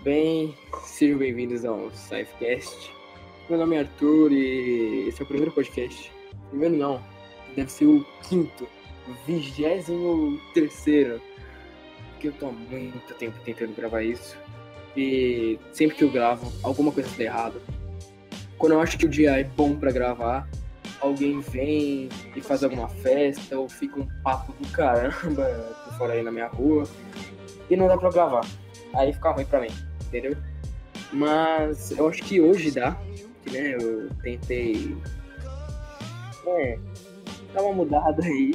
Bem, sejam bem-vindos ao Safecast. Meu nome é Arthur e esse é o primeiro podcast. Primeiro não, deve ser o quinto, vigésimo terceiro. Porque eu tô há muito tempo tentando gravar isso. E sempre que eu gravo, alguma coisa tá errada. Quando eu acho que o dia é bom pra gravar, alguém vem e faz alguma festa, ou fica um papo do caramba por fora aí na minha rua, e não dá pra gravar. Aí fica ruim pra mim, Mas eu acho que hoje dá, né, eu tentei é, dar uma mudada aí.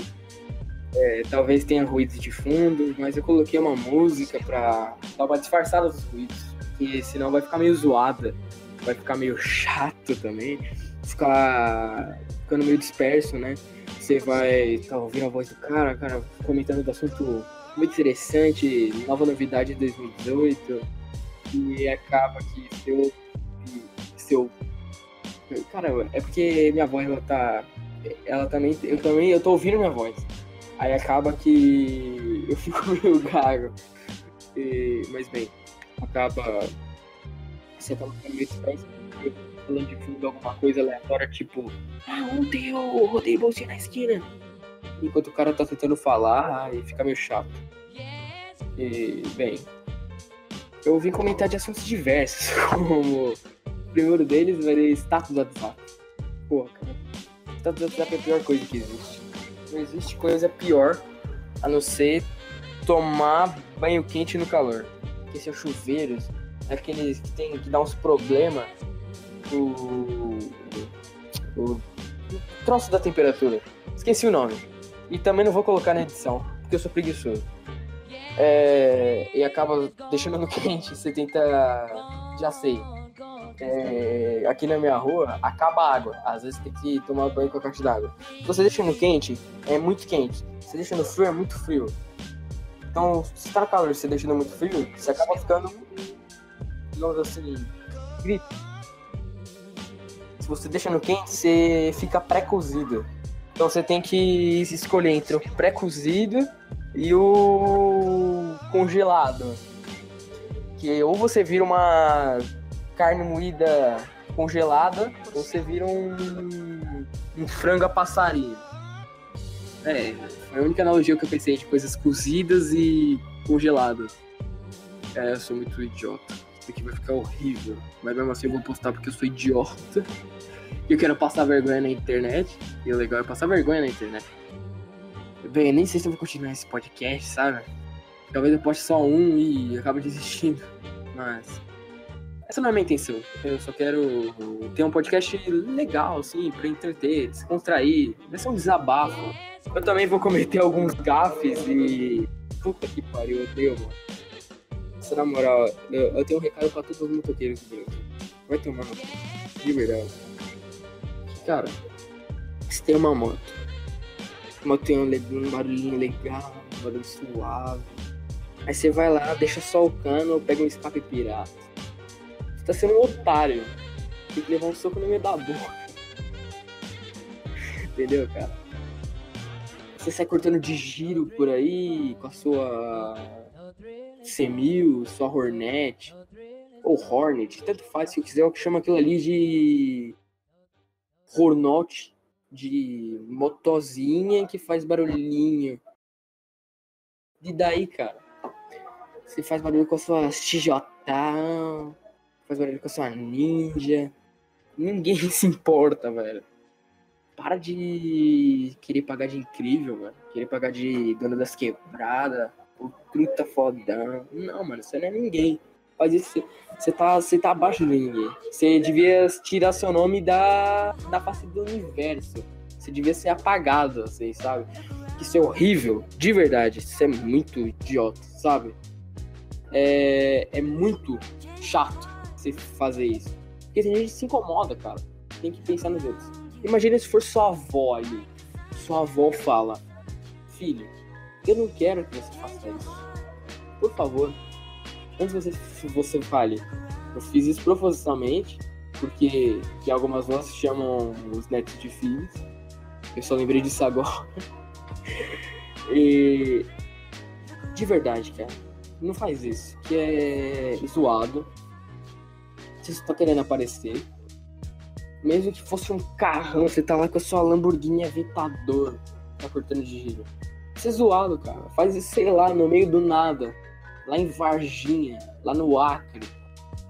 É, talvez tenha ruídos de fundo, mas eu coloquei uma música pra dar uma disfarçada dos ruídos, que senão vai ficar meio zoada, vai ficar meio chato também, ficar ficando meio disperso, né? Você vai tá ouvindo a voz do cara, cara comentando do assunto muito interessante, nova novidade de 2018, e acaba que seu. seu cara, é porque minha voz ela tá. Ela também. Eu também. Eu tô ouvindo minha voz. Aí acaba que eu fico meio gago. E, mas bem, acaba. Você acaba ficando meio disperso falando de fundo alguma coisa aleatória, tipo, ah, ontem eu rodei bolsinha na esquina. Enquanto o cara tá tentando falar, e fica meio chato. E, bem, eu vim comentar de assuntos diversos, como o primeiro deles vai ser status do WhatsApp. Pô, cara, status do WhatsApp é a pior coisa que existe. Não existe coisa pior a não ser tomar banho quente no calor. Porque esses chuveiros, é aqueles que tem que dar uns problemas o, o troço da temperatura. Esqueci o nome. E também não vou colocar na edição, porque eu sou preguiçoso. É, e acaba deixando no quente, você tenta. Já sei. É, aqui na minha rua acaba a água. Às vezes tem que tomar banho com a caixa d'água. Se você deixa no quente, é muito quente. Se você deixa no frio, é muito frio. Então, se tá no calor você deixando muito frio, você acaba ficando, digamos assim, se você deixa no quente, você fica pré-cozido. Então você tem que escolher entre o pré-cozido e o congelado. Que ou você vira uma carne moída congelada, ou você vira um, um frango a passarinho. É, foi a única analogia que eu pensei de coisas cozidas e congeladas. É, eu sou muito idiota. Isso aqui vai ficar horrível. Mas mesmo assim eu vou postar porque eu sou idiota. E eu quero passar vergonha na internet. E o legal é passar vergonha na internet. Bem, nem sei se eu vou continuar esse podcast, sabe? Talvez eu poste só um e acabe desistindo. Mas. Essa não é a minha intenção. Eu só quero ter um podcast legal, assim, pra entreter, descontrair. Vai ser um desabafo. Eu também vou cometer alguns gafes e. Puta que pariu, eu odeio, mano. Na moral, eu, eu tenho um recado pra todos os motoqueiros do Brasil. Vai tomar no De verdade. Cara, você tem uma moto. A moto tem um, um barulhinho legal, um barulho suave. Aí você vai lá, deixa só o cano, pega um escape pirata. Você tá sendo um otário. Tem que levar um soco no meio da boca. Entendeu, cara? Você sai cortando de giro por aí com a sua C1000, só Hornet, ou Hornet, tanto faz se eu quiser, eu chamo aquilo ali de Hornet, de motozinha que faz barulhinho. E daí, cara? Você faz barulho com a sua XJ, faz barulho com a sua Ninja. Ninguém se importa, velho. Para de querer pagar de incrível, velho. Querer pagar de dona das quebradas o truta fodão. Não, mano, você não é ninguém. Faz isso, você tá, você tá abaixo de ninguém. Você devia tirar seu nome da, da face do universo. Você devia ser apagado, assim, sabe? Isso é horrível, de verdade. Isso é muito idiota, sabe? É, é muito chato você fazer isso. Porque tem gente que se incomoda, cara. Tem que pensar nos outros. Imagina se for sua avó ali. Sua avó fala: Filho, eu não quero que você faça isso. Por favor, antes você, você fale, eu fiz isso propositalmente, porque que algumas vozes chamam os netos de filhos. Eu só lembrei disso agora. e de verdade, cara, não faz isso. Que é zoado. Se você tá querendo aparecer. Mesmo que fosse um carrão, você tá lá com a sua Lamborghini Aventador. Tá cortando de giro. Isso é zoado, cara. Faz isso, sei lá, no meio do nada. Lá em Varginha, lá no Acre.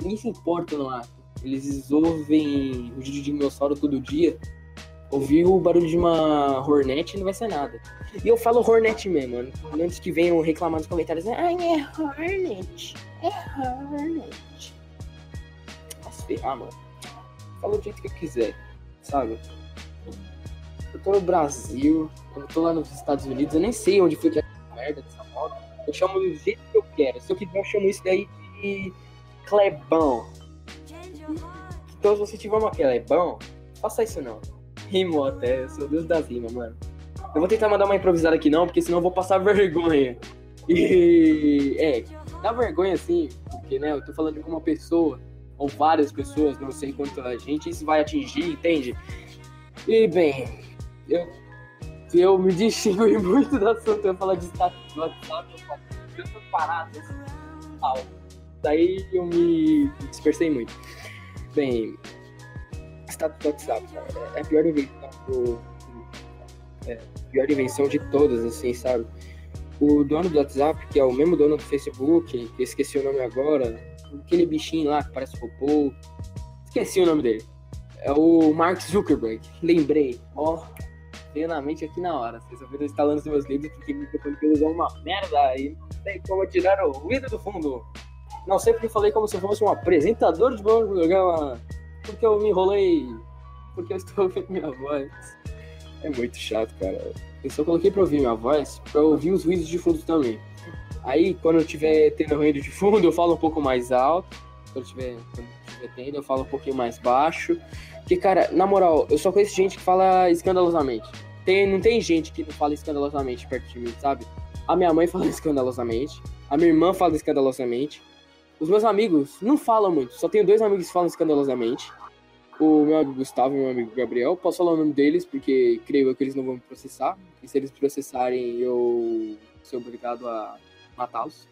Ninguém se importa no Acre. Eles ouvem o dinossauro todo dia. Ouvir o barulho de uma Hornet não vai ser nada. E eu falo Hornet mesmo, mano. Antes que venham reclamar nos comentários, né? Ai, é Hornet. É Hornet. Se ferrar, mano. Fala do jeito que eu quiser, sabe? Eu tô no Brasil, eu tô lá nos Estados Unidos, eu nem sei onde foi que é essa merda dessa moto. Eu chamo do jeito que eu quero. Se eu quiser, eu chamo isso daí de Clebão. Então, se você tiver uma Clebão, faça isso não. Rimo até, eu sou Deus das rimas, mano. Eu vou tentar mandar uma improvisada aqui não, porque senão eu vou passar vergonha. E é, dá vergonha assim, porque né, eu tô falando com uma pessoa, ou várias pessoas, não sei quanta gente, isso vai atingir, entende? E bem, eu, eu me distingue muito do assunto, eu falar de status do WhatsApp, eu tô parado, assim, Daí eu me dispersei muito. Bem, status do WhatsApp, é a pior invenção do, é, pior invenção de todas, assim, sabe? O dono do WhatsApp, que é o mesmo dono do Facebook, que eu esqueci o nome agora, aquele bichinho lá que parece robô, esqueci o nome dele. É o Mark Zuckerberg, lembrei, ó, veio na mente aqui na hora. Vocês ouviram instalando os meus livros porque microfone que usou uma merda e não tem como tirar o ruído do fundo. Não sei porque falei como se fosse um apresentador de programa, porque eu me enrolei, porque eu estou ouvindo minha voz. É muito chato, cara. Eu só coloquei pra ouvir minha voz, pra ouvir os ruídos de fundo também. Aí, quando eu tiver tendo ruído de fundo, eu falo um pouco mais alto. Quando eu tiver, quando eu tiver tendo, eu falo um pouquinho mais baixo. Porque, cara, na moral, eu só conheço gente que fala escandalosamente. Tem, não tem gente que não fala escandalosamente perto de mim, sabe? A minha mãe fala escandalosamente. A minha irmã fala escandalosamente. Os meus amigos não falam muito. Só tenho dois amigos que falam escandalosamente o meu amigo Gustavo e o meu amigo Gabriel. Posso falar o nome deles, porque creio que eles não vão me processar. E se eles processarem, eu sou obrigado a matá-los.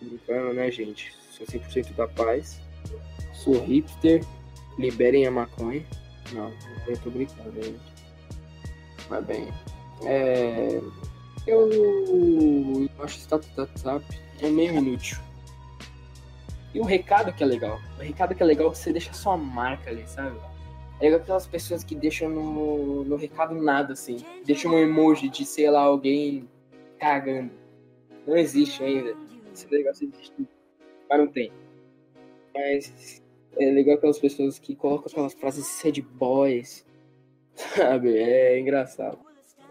Brincando, né, gente? Sou 100% da paz. Sou hipster. Liberem a maconha. Não, eu tô brincando, gente. Mas bem. É... Eu, eu acho que status WhatsApp é meio inútil. E o recado que é legal. O recado que é legal é que você deixa sua marca ali, sabe? É aquelas pessoas que deixam no, no recado nada, assim. Deixam um emoji de, sei lá, alguém cagando. Não existe ainda. Esse negócio existe. Mas não tem. Mas é legal aquelas pessoas que colocam aquelas frases sad boys. Sabe? É engraçado.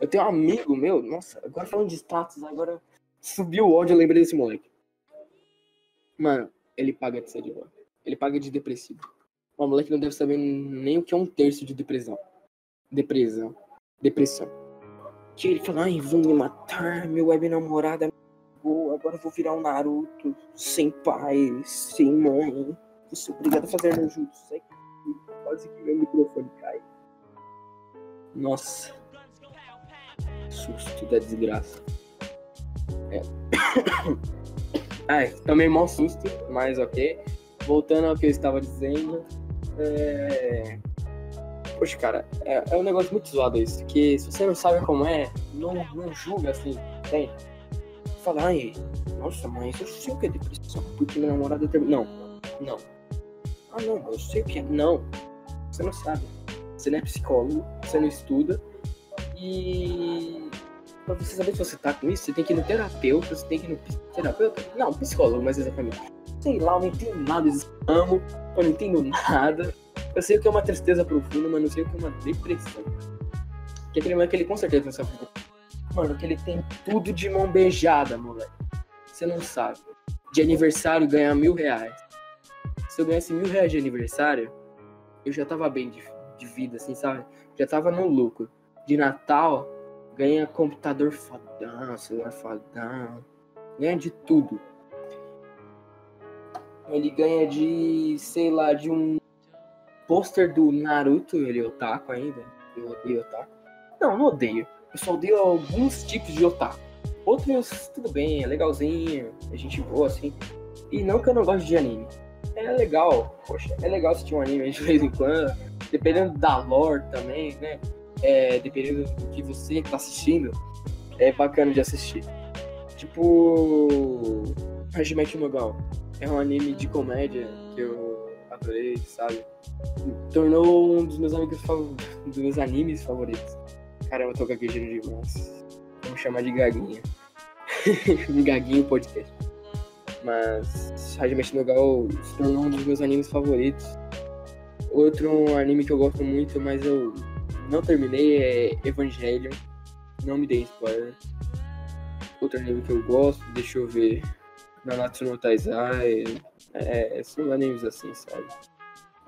Eu tenho um amigo meu, nossa, agora falando de status, agora subiu o ódio, eu lembrei desse moleque. Mano, ele paga de sad boy. Ele paga de depressivo. O moleque não deve saber nem o que é um terço de depressão. Depressão. Depressão. Que ele fala, ai, vão me matar, meu web namorada boa, agora eu vou virar um Naruto, sem pai, sem mãe. Vou ser obrigado a fazer meu jutsu. Quase que meu microfone cai. Nossa. Susto da desgraça. É. Ai, tomei mó susto, mas ok. Voltando ao que eu estava dizendo. É... Poxa, cara, é, é, um negócio muito zoado isso. Que se você não sabe como é, não, não julga assim, entende? Fala, ai, nossa, mas eu sei o que é depressão, porque minha namorada terminou. Não, não. Ah, não, eu sei o que é. Não, você não sabe. Você não é psicólogo, você não estuda. E pra você saber se você tá com isso, você tem que ir no terapeuta, você tem que ir no terapeuta? Não, psicólogo, mas exatamente. Sei lá, eu não entendo nada desse amo, eu não entendo nada. Eu sei o que é uma tristeza profunda, mas não sei o que é uma depressão. Que aquele moleque, ele com certeza não sabe. Mano, que ele tem tudo de mão beijada, moleque. Você não sabe. De aniversário ganhar mil reais. Se eu ganhasse mil reais de aniversário, eu já tava bem de, de vida, assim, sabe? Já tava no lucro. De Natal, ganha computador fodão, celular fodão. Ganha de tudo. Ele ganha de, sei lá, de um pôster do Naruto, ele é otaku ainda. Eu odeio otaku. Não, não odeio. Eu só odeio alguns tipos de otaku. Outros, tudo bem, é legalzinho, é gente boa, assim. E não que eu não goste de anime. É legal, poxa, é legal assistir um anime de vez em quando. Dependendo da lore também, né? É, dependendo do que você tá assistindo, é bacana de assistir. Tipo. Hajime no Gal. É um anime de comédia que eu adorei, sabe? Tornou um dos meus amigos dos meus animes favoritos. Caramba, eu tô gaguejando demais. Vamos chamar de Gaguinha. Gaguinho podcast. Mas Hajime no Gal se tornou um dos meus animes favoritos. Outro anime que eu gosto muito, mas eu não terminei é Evangelion. Não me dei spoiler. Outro anime que eu gosto, deixa eu ver. Nanatsu no Taizai. É, são animes assim, sabe?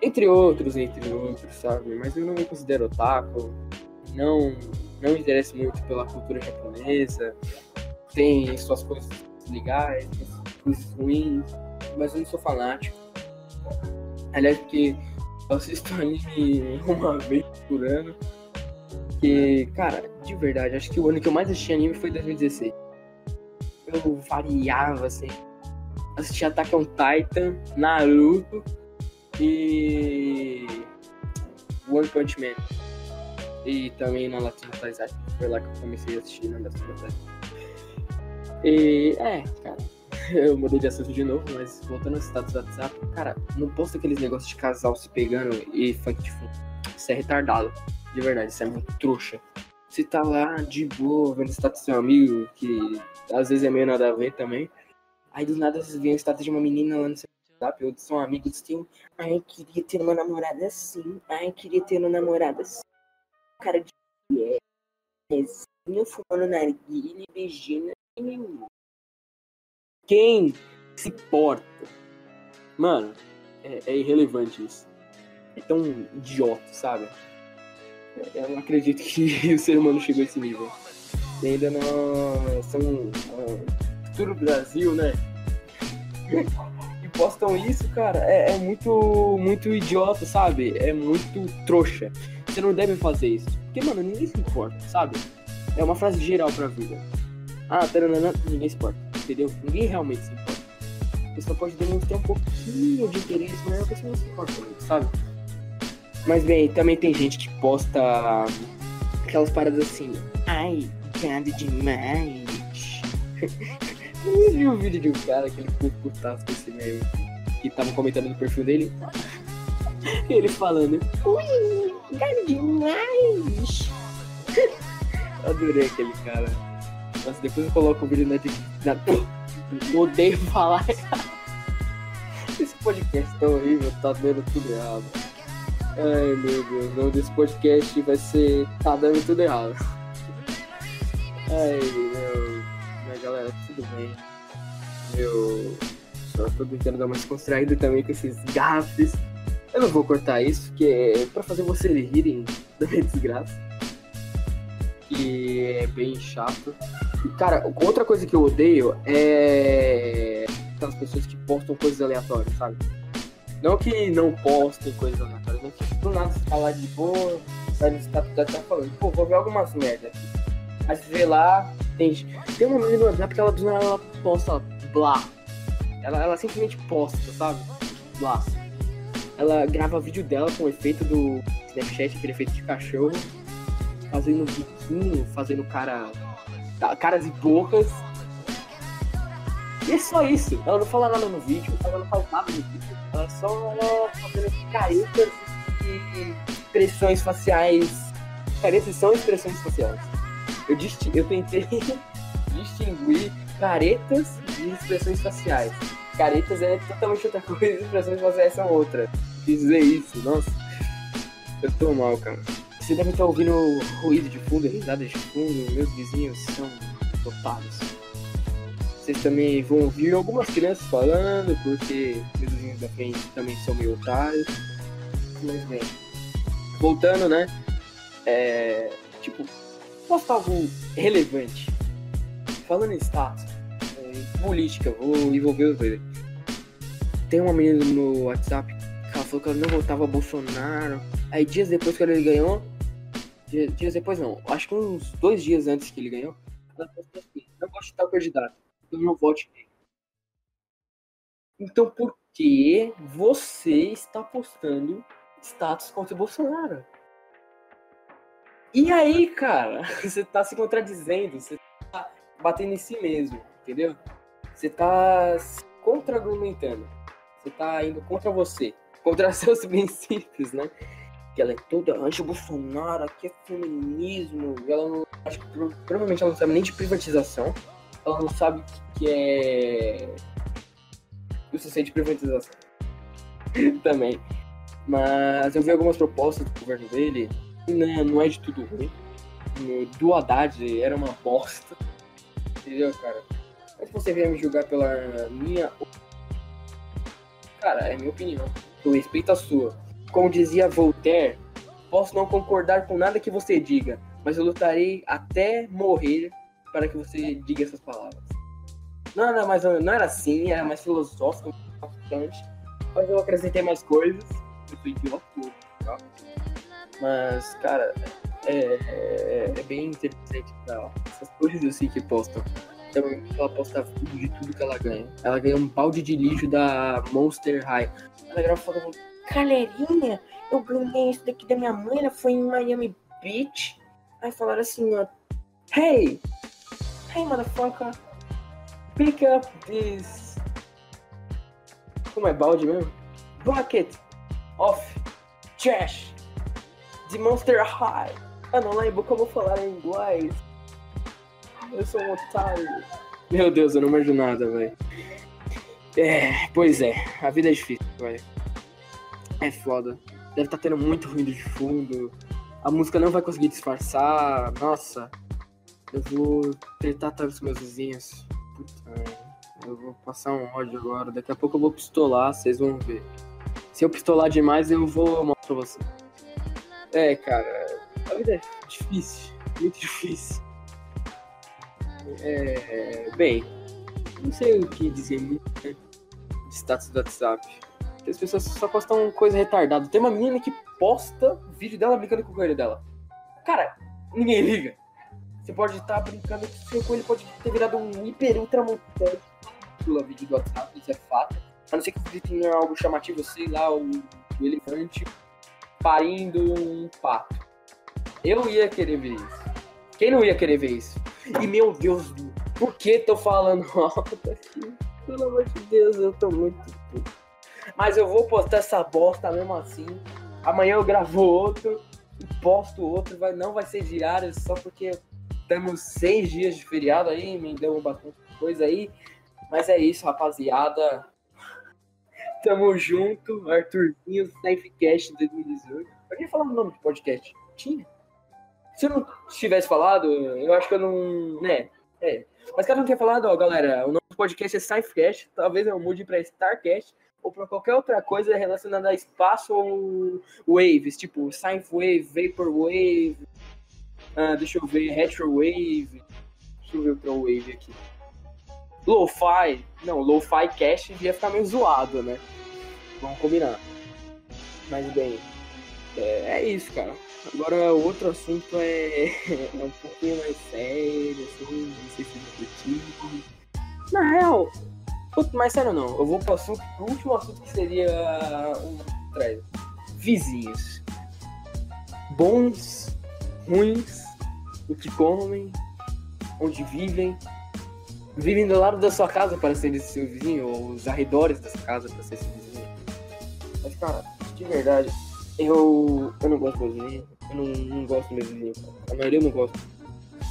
Entre outros, entre outros, sabe? Mas eu não me considero otaku. Não, não me interesso muito pela cultura japonesa. Tem suas coisas legais, coisas ruins. Mas eu não sou fanático. Aliás, porque eu assisto anime uma vez por ano. Que, cara, de verdade, acho que o ano que eu mais assisti anime foi 2016 eu variava, assim. Assistia Attack on Titan, Naruto e One Punch Man. E também na Latino Taizai. Foi lá que eu comecei a assistir na Latino Taizai. E é, cara, eu mudei de assunto de novo, mas voltando ao status do WhatsApp, cara, não posta aqueles negócios de casal se pegando e funk de fundo. Isso é retardado. De verdade, isso é muito trouxa. Você tá lá de boa, vendo status do seu amigo, que às vezes é meio nada a ver também. Aí do nada vocês veem o status de uma menina lá no seu WhatsApp, ou são amigos que ai, queria ter uma namorada assim, ai, queria ter uma namorada assim. Cara de mulher, fumando narguilha, beijando, quem se importa? Mano, é, é irrelevante isso. É tão idiota, sabe? Eu não acredito que o ser humano chegou a esse nível. E ainda não são uh, futuro Brasil, né? e postam isso, cara, é, é, muito, muito idiota, sabe? É muito trouxa. Você não deve fazer isso. Porque, mano, ninguém se importa, sabe? É uma frase geral pra vida. Ah, taranana, ninguém se importa, entendeu? Ninguém realmente se importa. A pessoa pode demonstrar um pouquinho de interesse, mas a pessoa não se importa sabe? Mas bem, também tem gente que posta aquelas paradas assim. Ai, gado demais. Eu vi um vídeo de um cara que ele ficou putaço com esse meio. Que tava comentando no perfil dele. Ele falando. Ui, gado demais. Adorei aquele cara. Nossa, depois eu coloco o vídeo na. na... Odeio falar. Esse podcast tão horrível, tá dando tudo errado. Ai meu Deus, o nome desse podcast vai ser Tá dando tudo errado. Ai meu. Mas galera, tudo bem. Eu só tô tentando dar mais contraído também com esses gafes. Eu não vou cortar isso, que é pra fazer vocês rirem da minha desgraça. Que é bem chato. E, cara, outra coisa que eu odeio é aquelas pessoas que postam coisas aleatórias, sabe? Não que não postem coisas aleatórias, mas que do nada você tá lá de boa, vai no status tá, tá falando, pô, vou ver algumas merda aqui. Aí você vê lá, tem, tem uma menina no WhatsApp que ela do nada ela posta blá. Ela, ela simplesmente posta, sabe? Blá. Ela grava vídeo dela com o efeito do Snapchat, aquele efeito de cachorro, fazendo biquinho, fazendo cara. caras e bocas. E é só isso. Ela não fala nada no vídeo, ela não fala nada no vídeo. Ela só fazendo caretas e expressões faciais. Caretas são expressões faciais. Eu, disti eu tentei distinguir caretas de expressões faciais. Caretas é totalmente outra coisa expressões faciais são outra. Quis dizer isso, nossa. Eu tô mal, cara. Você deve estar ouvindo ruído de fundo, risadas de fundo. Meus vizinhos são otários. Vocês também vão ouvir algumas crianças falando, porque meus vizinhos da frente também são meio otários. Mas bem, voltando, né? É, tipo, posso algo relevante. Falando em status, em política, vou envolver os dois. Tem uma menina no WhatsApp que ela falou que ela não votava Bolsonaro. Aí dias depois que ele ganhou, dias depois não, acho que uns dois dias antes que ele ganhou, ela postou assim, não gosto de tal candidato, então não vote. Então por que você está postando status contra o Bolsonaro? E aí, cara, você tá se contradizendo, você tá batendo em si mesmo, entendeu? Você tá se contra-argumentando. Você tá indo contra você, contra seus princípios, né? Que ela é toda anti-Bolsonaro, aqui é feminismo. Ela não. Acho que provavelmente ela não sabe nem de privatização. Ela não sabe o que, que é. O sucesso de privatização. Também. Mas eu vi algumas propostas do governo dele não, não é de tudo ruim. Do Haddad era uma bosta. Entendeu, cara? Mas você vier me julgar pela minha. Cara, é minha opinião. Eu respeito a sua. Como dizia Voltaire, posso não concordar com nada que você diga, mas eu lutarei até morrer para que você diga essas palavras. Não era, mais, não era assim, era mais filosófico, bastante. Mas eu acrescentei mais coisas. Tá? Mas, cara, é, é, é bem interessante essas coisas assim que postam. Então, ela posta vídeo de tudo que ela ganha. Ela ganha um balde de lixo da Monster High. Ela grava foto galerinha, eu ganhei isso daqui da minha mãe, ela foi em Miami Beach. Aí falaram assim, ó. Hey! Hey, motherfucker! Pick up this. Como é balde mesmo? Bucket of trash de Monster High. Eu não lembro como falar em inglês. Eu sou um otário. Meu Deus, eu não manjo nada, velho. É, pois é, a vida é difícil, velho. É foda. Deve estar tá tendo muito ruído de fundo. A música não vai conseguir disfarçar. Nossa, eu vou tentar tanto os meus vizinhos. Puta, eu vou passar um ódio agora. Daqui a pouco eu vou pistolar, vocês vão ver. Se eu pistolar demais, eu vou mostrar pra vocês. É, cara, a vida é difícil, muito difícil. É, bem, não sei o que dizer né, de status do WhatsApp. As pessoas só postam coisa retardada. Tem uma menina que posta vídeo dela brincando com o coelho dela. Cara, ninguém liga. Você pode estar brincando que o seu coelho pode ter virado um hiper ultra pelo vídeo do WhatsApp, isso é fato. A não ser que vídeo tenha algo chamativo, sei lá, o, o elefante parindo um pato. Eu ia querer ver isso. Quem não ia querer ver isso? E meu Deus, por que tô falando alto aqui? Pelo amor de Deus, eu tô muito puto. Mas eu vou postar essa bosta mesmo assim. Amanhã eu gravo outro posto outro. Vai, não vai ser diário só porque temos seis dias de feriado aí, me deu bastante coisa aí. Mas é isso, rapaziada. Tamo junto, Arthurzinho, Knifecast 2018. Eu nem falar o nome do podcast. Tinha. Se eu não tivesse falado, eu acho que eu não. né? É. Mas caso não tenha falado, ó, galera, o nome do podcast é Scifecast. Talvez eu mude pra Starcast ou pra qualquer outra coisa relacionada a espaço ou waves, tipo Science Wave, Vapor Wave. Ah, deixa eu ver, Retro Wave. Deixa eu ver outra wave aqui. Lo-Fi. Não, Lo-Fi Cash ia ficar meio zoado, né? Vamos combinar. Mas bem, é, é isso, cara. Agora, outro assunto é, é um pouquinho mais sério, assim, não sei se é divertido. Na real, mais sério não. Eu vou pro assunto, o último assunto que seria um atrás. Vizinhos. Bons, ruins, o que comem, onde vivem, vivem do lado da sua casa para ser seu vizinho, ou os arredores dessa casa para ser esse vizinho. Mas, cara, de verdade, eu, eu não gosto do meu vizinho. Eu não, não gosto do meu vizinho. A maioria eu não gosto.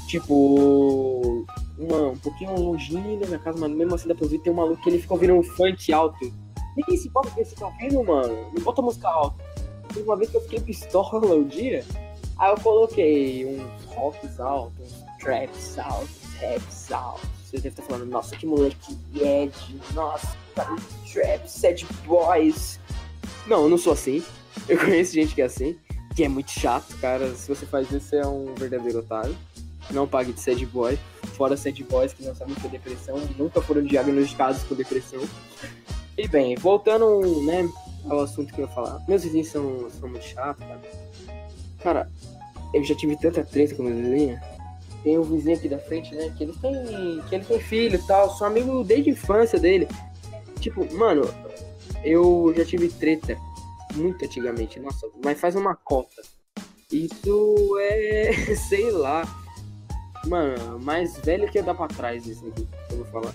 Tipo, uma, um pouquinho longinho da minha casa, mas mesmo assim dá pra ouvir, tem um maluco que ele fica ouvindo um funk alto. Ninguém se importa com esse tá mano. Não bota música alta. Teve uma vez que eu fiquei pistola um dia, aí eu coloquei uns rocks altos, uns traps altos, raps altos você deve estar falando, nossa, que moleque Ed, nossa, trap, sad boys. Não, eu não sou assim. Eu conheço gente que é assim, que é muito chato, cara. Se você faz isso, você é um verdadeiro otário. Não pague de sad boy. Fora sad boys que não sabem o que é depressão, nunca foram diagnosticados com depressão. E bem, voltando, né, ao assunto que eu ia falar. Meus vizinhos são, são muito chatos, cara. Cara, eu já tive tanta treta com meus vizinhos tem um vizinho aqui da frente, né? Que ele tem. Que ele tem filho e tal. Sou amigo desde a infância dele. Tipo, mano, eu já tive treta muito antigamente, nossa, mas faz uma cota. Isso é. sei lá. Mano, mais velho que eu dar pra trás isso aqui, eu vou falar.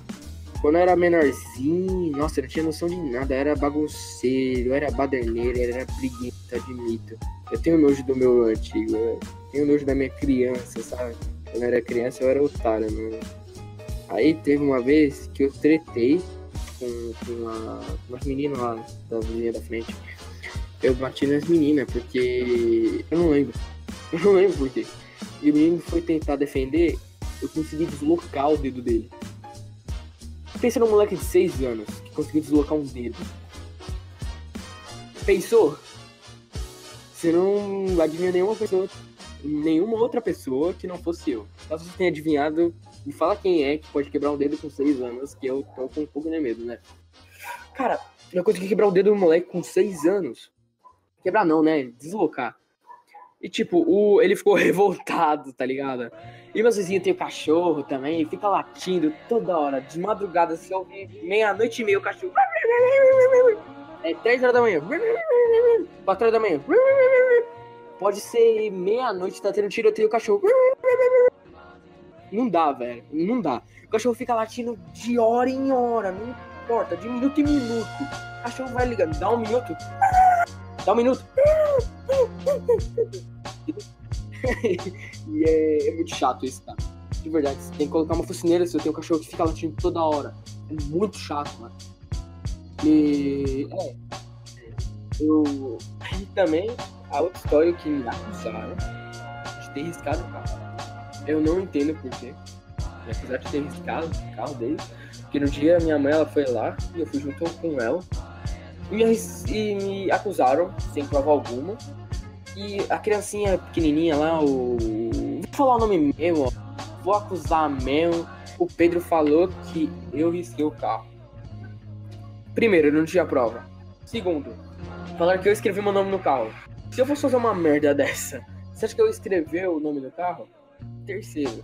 Quando eu era menorzinho, nossa, eu não tinha noção de nada. Eu era bagunceiro, eu era baderneiro, eu era preguiça, admito. Eu tenho nojo do meu antigo, eu tenho nojo da minha criança, sabe? Quando eu era criança eu era otário, mano. Aí teve uma vez que eu tretei com, com uma, umas meninas lá da linha da frente. Eu bati nas meninas, porque. Eu não lembro. Eu não lembro por quê. E o menino foi tentar defender, eu consegui deslocar o dedo dele. Pensa num moleque de 6 anos que conseguiu deslocar um dedo. Pensou? Você não adivinha nenhuma pessoa, nenhuma outra pessoa que não fosse eu. Caso você tenha adivinhado, me fala quem é que pode quebrar um dedo com 6 anos, que eu tô com um pouco de medo, né? Cara, eu consegui quebrar o dedo do moleque com 6 anos. Quebrar não, né? Deslocar. E tipo, o, ele ficou revoltado, tá ligado? E meus vizinhos tem o cachorro também, fica latindo toda hora. De madrugada, se ouvir meia-noite e meia o cachorro. É 3 horas da manhã. 4 horas da manhã. Pode ser meia-noite, tá tendo tiroteio o cachorro. Não dá, velho. Não dá. O cachorro fica latindo de hora em hora. Não importa. De minuto em minuto. O cachorro vai ligando. Dá um minuto. Dá um minuto. e é, é, muito chato isso, cara. De verdade, você tem que colocar uma focinheira se eu tenho um cachorro que fica latindo toda hora. É muito chato, mano. E. É. Eu. E também, a outra história que me acusaram de ter riscado o carro. Eu não entendo porquê. Apesar de ter riscado o carro dele. Porque no dia minha mãe ela foi lá e eu fui junto com ela. E me, e me acusaram, sem prova alguma, e a criancinha pequenininha lá, o. Vou falar o nome meu, ó. Vou acusar mesmo. O Pedro falou que eu risquei o carro. Primeiro, eu não tinha prova. Segundo, falaram que eu escrevi meu nome no carro. Se eu fosse fazer uma merda dessa, você acha que eu escrever o nome do carro? Terceiro,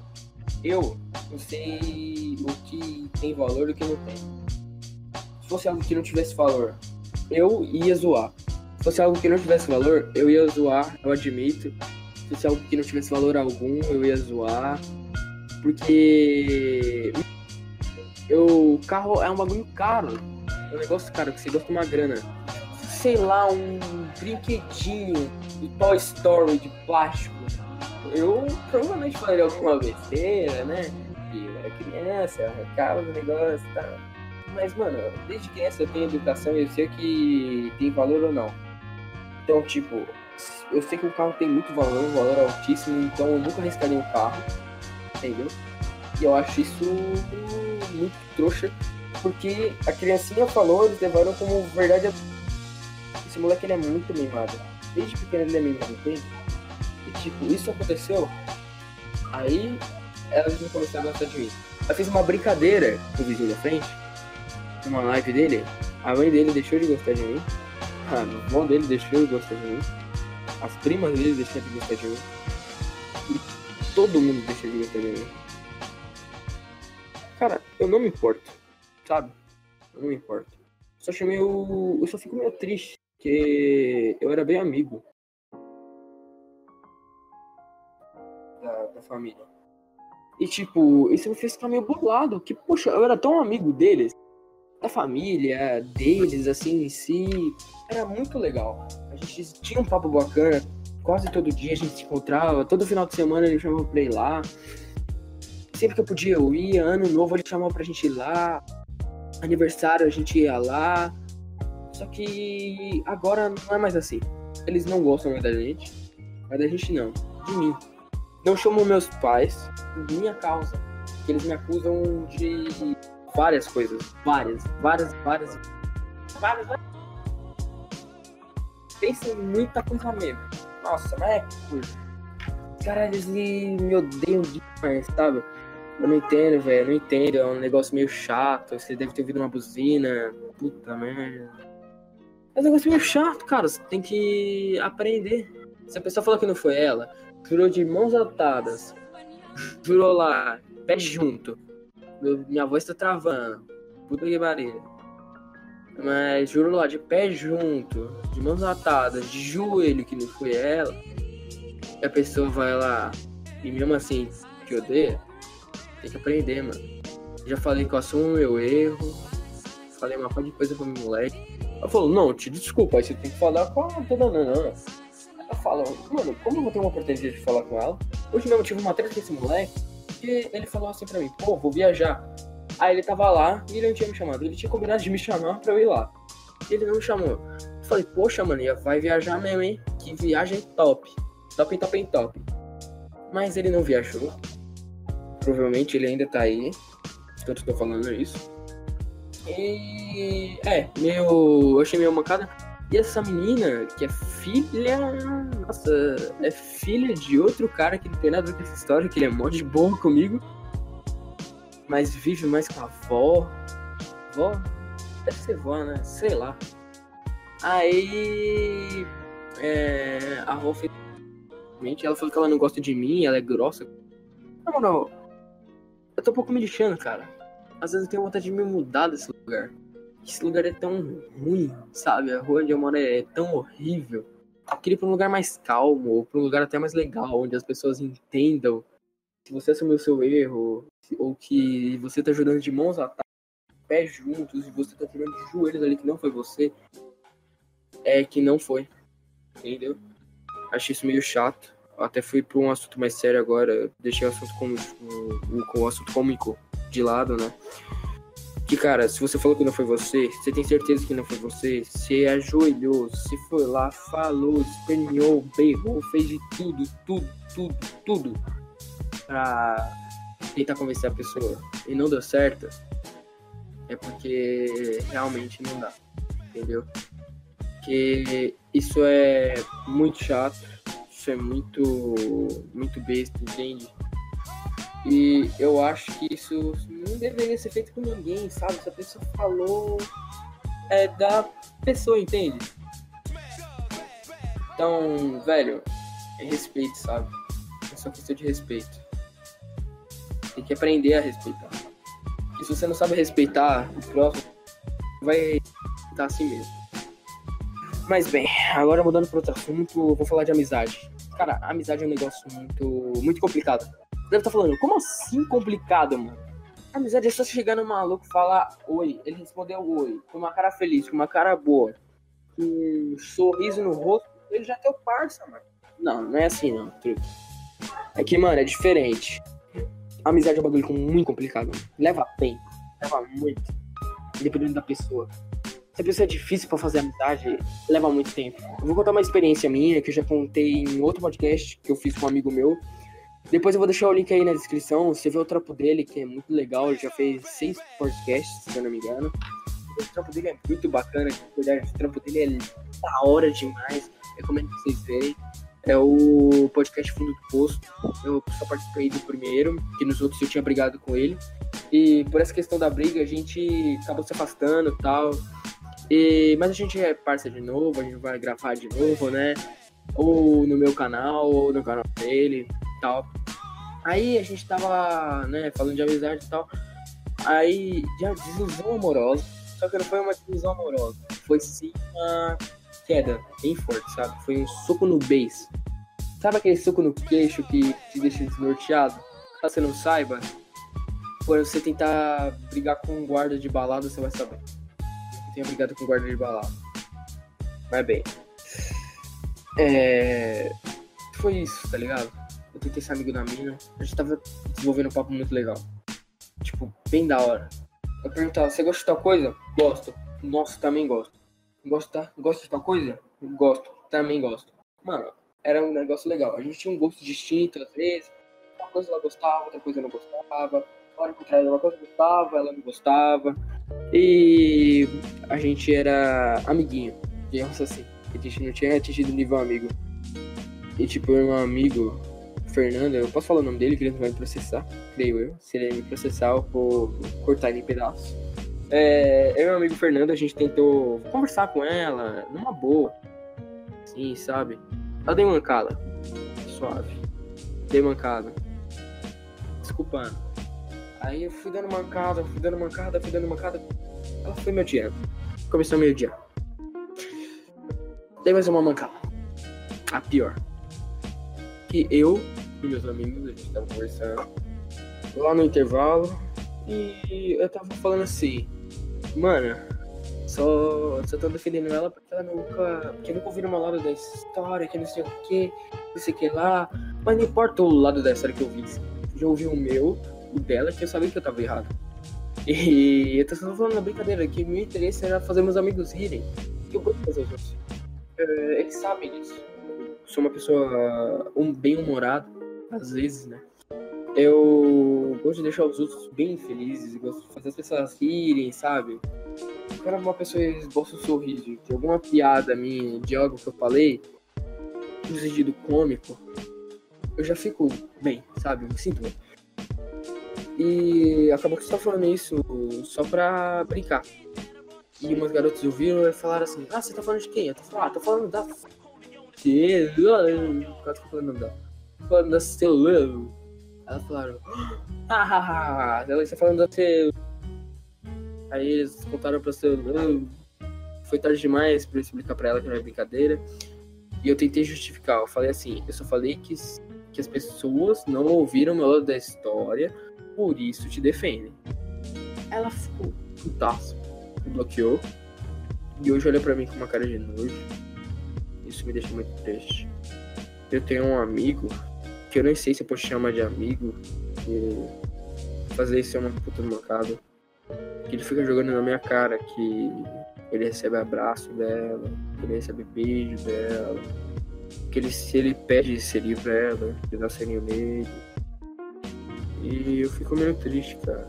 eu não sei o que tem valor e o que não tem. Se fosse algo que não tivesse valor, eu ia zoar. Se fosse algo que não tivesse valor, eu ia zoar, eu admito. Se fosse algo que não tivesse valor algum, eu ia zoar. Porque. O carro é um bagulho caro. É um negócio caro que você gasta uma grana. Sei lá, um brinquedinho do Toy Story de plástico. Eu provavelmente faria alguma besteira, né? E eu era criança, arrancava o negócio e tá. tal. Mas, mano, desde criança eu tenho educação e eu sei que tem valor ou não. Então, tipo, eu sei que o carro tem muito valor, um valor altíssimo, então eu nunca arriscaria um carro, entendeu? E eu acho isso muito trouxa, porque a criancinha falou, eles levaram como verdade. Esse moleque ele é muito mimado. Desde pequeno ele é mimado, entende? E tipo, isso aconteceu, aí elas não começaram a gostar de mim. Eu fiz uma brincadeira com o vizinho da frente, uma live dele, a mãe dele deixou de gostar de mim. O irmão dele deixou de gostar de mim. As primas dele deixaram de gostar de mim. E todo mundo deixou de gostar de mim. Cara, eu não me importo. Sabe? Eu não me importo. Só achei meio. Eu só fico meio triste. Porque eu era bem amigo. Da, da família. E tipo, isso me fez ficar meio bolado. Que, poxa, eu era tão amigo deles da família, deles, assim, em si, era muito legal. A gente tinha um papo bacana, quase todo dia a gente se encontrava, todo final de semana ele chamava pra ir lá. Sempre que eu podia eu ia, ano novo ele chamava pra gente ir lá, aniversário a gente ia lá. Só que agora não é mais assim. Eles não gostam mais da gente, mas da gente não, de mim. Não chamam meus pais por minha causa, que eles me acusam de várias coisas. Várias, várias, várias. Várias, várias. Pensa em muita coisa mesmo. Nossa, mas é coisa. Cara, eles me odeiam demais, sabe? Eu não entendo, velho. Não entendo. É um negócio meio chato. Você deve ter ouvido uma buzina. Puta merda. É um negócio meio chato, cara. Você tem que aprender. Se a pessoa falou que não foi ela, jurou de mãos atadas, jurou lá, pé junto. Minha voz tá travando. Puta que pariu. Mas jurou lá, de pé junto, de mãos atadas, de joelho, que não foi ela. E a pessoa vai lá, e mesmo assim, que odeia, tem que aprender, mano. Já falei que eu assumo meu erro. Falei uma parte de coisa pro meu moleque. Ela falou, não, te desculpa, aí você tem que falar com a dona Nanã. Ela fala, mano, como eu vou ter uma oportunidade de falar com ela? Hoje mesmo eu tive uma treta com esse moleque, que ele falou assim pra mim, pô, vou viajar. Aí ele tava lá e ele não tinha me chamado. Ele tinha combinado de me chamar pra eu ir lá. E ele não me chamou. Eu falei, poxa, mano, vai viajar mesmo, hein? Que viagem top. Top, top, top. Mas ele não viajou. Provavelmente ele ainda tá aí. Tanto tô falando isso. E. É, meu. Eu achei meio mancada. E essa menina, que é filha. Nossa, é filha de outro cara que não tem nada a ver com essa história, que ele é mó de boa comigo. Mas vive mais com a avó. Vó? Deve ser vó, né? Sei lá. Aí. É, a avó fez. Ela falou que ela não gosta de mim, ela é grossa. Na moral, eu tô um pouco me lixando, cara. Às vezes eu tenho vontade de me mudar desse lugar. Esse lugar é tão ruim, sabe? A rua onde eu moro é tão horrível. Eu queria ir pra um lugar mais calmo, ou pra um lugar até mais legal, onde as pessoas entendam se você assumiu o seu erro, ou que você tá ajudando de mãos atadas, pés juntos, e você tá tirando de joelhos ali que não foi você, é que não foi. Entendeu? Achei isso meio chato. Até fui pra um assunto mais sério agora. Deixei o assunto como o, o assunto cômico de lado, né? Que, cara, se você falou que não foi você, você tem certeza que não foi você, você ajoelhou, você foi lá, falou, esperneou, berrou, fez de tudo, tudo, tudo, tudo pra tentar convencer a pessoa e não deu certo, é porque realmente não dá, entendeu? Porque isso é muito chato, isso é muito, muito besta, entende? E eu acho que isso não deveria ser feito com ninguém, sabe? Se a pessoa falou, é da pessoa, entende? Então, velho, é respeito, sabe? É só questão de respeito. Tem que aprender a respeitar. E se você não sabe respeitar o próximo, vai estar assim mesmo. Mas bem, agora mudando para outro assunto, vou falar de amizade. Cara, amizade é um negócio muito, muito complicado. Deve estar falando, como assim complicado, mano? Amizade é só chegar no maluco e falar oi. Ele respondeu oi, com uma cara feliz, com uma cara boa, com um sorriso no rosto, ele já é teu parça, mano. Não, não é assim não, truque. É que, mano, é diferente. Amizade é um bagulho muito complicado, mano. Leva tempo, leva muito. Dependendo da pessoa. Se a pessoa é difícil pra fazer amizade, leva muito tempo. Eu vou contar uma experiência minha que eu já contei em outro podcast que eu fiz com um amigo meu. Depois eu vou deixar o link aí na descrição. Você vê o trampo dele, que é muito legal. Ele já fez seis podcasts, se eu não me engano. O trampo dele é muito bacana. O trampo dele é da hora demais. Recomendo que vocês verem. É o podcast Fundo do Poço. Eu só participei do primeiro, que nos outros eu tinha brigado com ele. E por essa questão da briga, a gente acabou se afastando tal. E, mas a gente é parça de novo, a gente vai gravar de novo, né? Ou no meu canal, ou no canal dele tal. Aí a gente tava, né, falando de amizade e tal. Aí, de desilusão amorosa. Só que não foi uma desilusão amorosa. Foi sim uma queda bem forte, sabe? Foi um soco no beijo. Sabe aquele soco no queixo que te deixa desnorteado? Caso você não saiba, quando você tentar brigar com um guarda de balada, você vai saber. Eu tenho brigado com um guarda de balada. Mas bem. É. Foi isso, tá ligado? Eu tentei ser amigo da mina. A gente tava desenvolvendo um papo muito legal. Tipo, bem da hora. Eu perguntava, você gosta de tal coisa? Gosto. Nossa, também gosto. Gosta, gosta de tal coisa? Gosto. Também gosto. Mano, era um negócio legal. A gente tinha um gosto distinto às vezes. Uma coisa ela gostava, outra coisa eu não gostava. Hora contrária, uma coisa eu gostava, ela não gostava. E a gente era amiguinho, digamos assim. A gente não tinha atingido nível amigo. E tipo, meu amigo, Fernando, eu posso falar o nome dele que ele não vai me processar, creio eu. Se ele me processar, eu vou cortar ele em pedaços. É, eu e meu amigo Fernando, a gente tentou conversar com ela numa boa. Sim, sabe? Ela dei mancada. Suave. Dei mancada. desculpando. Aí eu fui dando mancada, fui dando mancada, fui dando mancada. Ela foi me odiando. Começou a me odiar. Dei mais uma mancada. A pior. Que eu meus amigos, a gente tava conversando lá no intervalo. E eu tava falando assim, mano, só, só tô defendendo ela porque ela nunca. Porque nunca ouviram uma lado da história, que não sei o que, não sei o que lá. Mas não importa o lado da história que eu vi. Já ouvi o meu, o dela, que eu sabia que eu tava errado. E eu tô só falando na brincadeira, que meu interesse era fazer meus amigos rirem. Que eu gosto de fazer isso. Uh, eles sabem disso. Sou uma pessoa bem humorada, às vezes, né? Eu gosto de deixar os outros bem felizes, gosto de fazer as pessoas rirem, sabe? Quando uma pessoa esboça um sorriso de alguma piada minha, de algo que eu falei, no sentido cômico, eu já fico bem, sabe? Eu me sinto bem. E acabou que você tá falando isso só pra brincar. E umas garotas ouviram e falaram assim, ah, você tá falando de quem? Eu tô falando, ah, tô falando da. Que? Quase que eu falando da. Falando da Celão. Elas falaram, ah, ela está falando da Celão. Aí eles contaram pra Celão. Foi tarde demais pra eu explicar pra ela que não é brincadeira. E eu tentei justificar. Eu falei assim, eu só falei que, que as pessoas não ouviram o meu lado da história por isso te defendem. Ela ficou putaço, me bloqueou. E hoje olha pra mim com uma cara de nojo. Isso me deixa muito triste. Eu tenho um amigo, que eu nem sei se eu posso chamar de amigo, que fazer isso é uma puta mancada. Que ele fica jogando na minha cara que ele recebe abraço dela, que ele recebe beijo dela, que ele, se ele pede seria pra ela, ele dá selinho nele e eu fico meio triste, cara.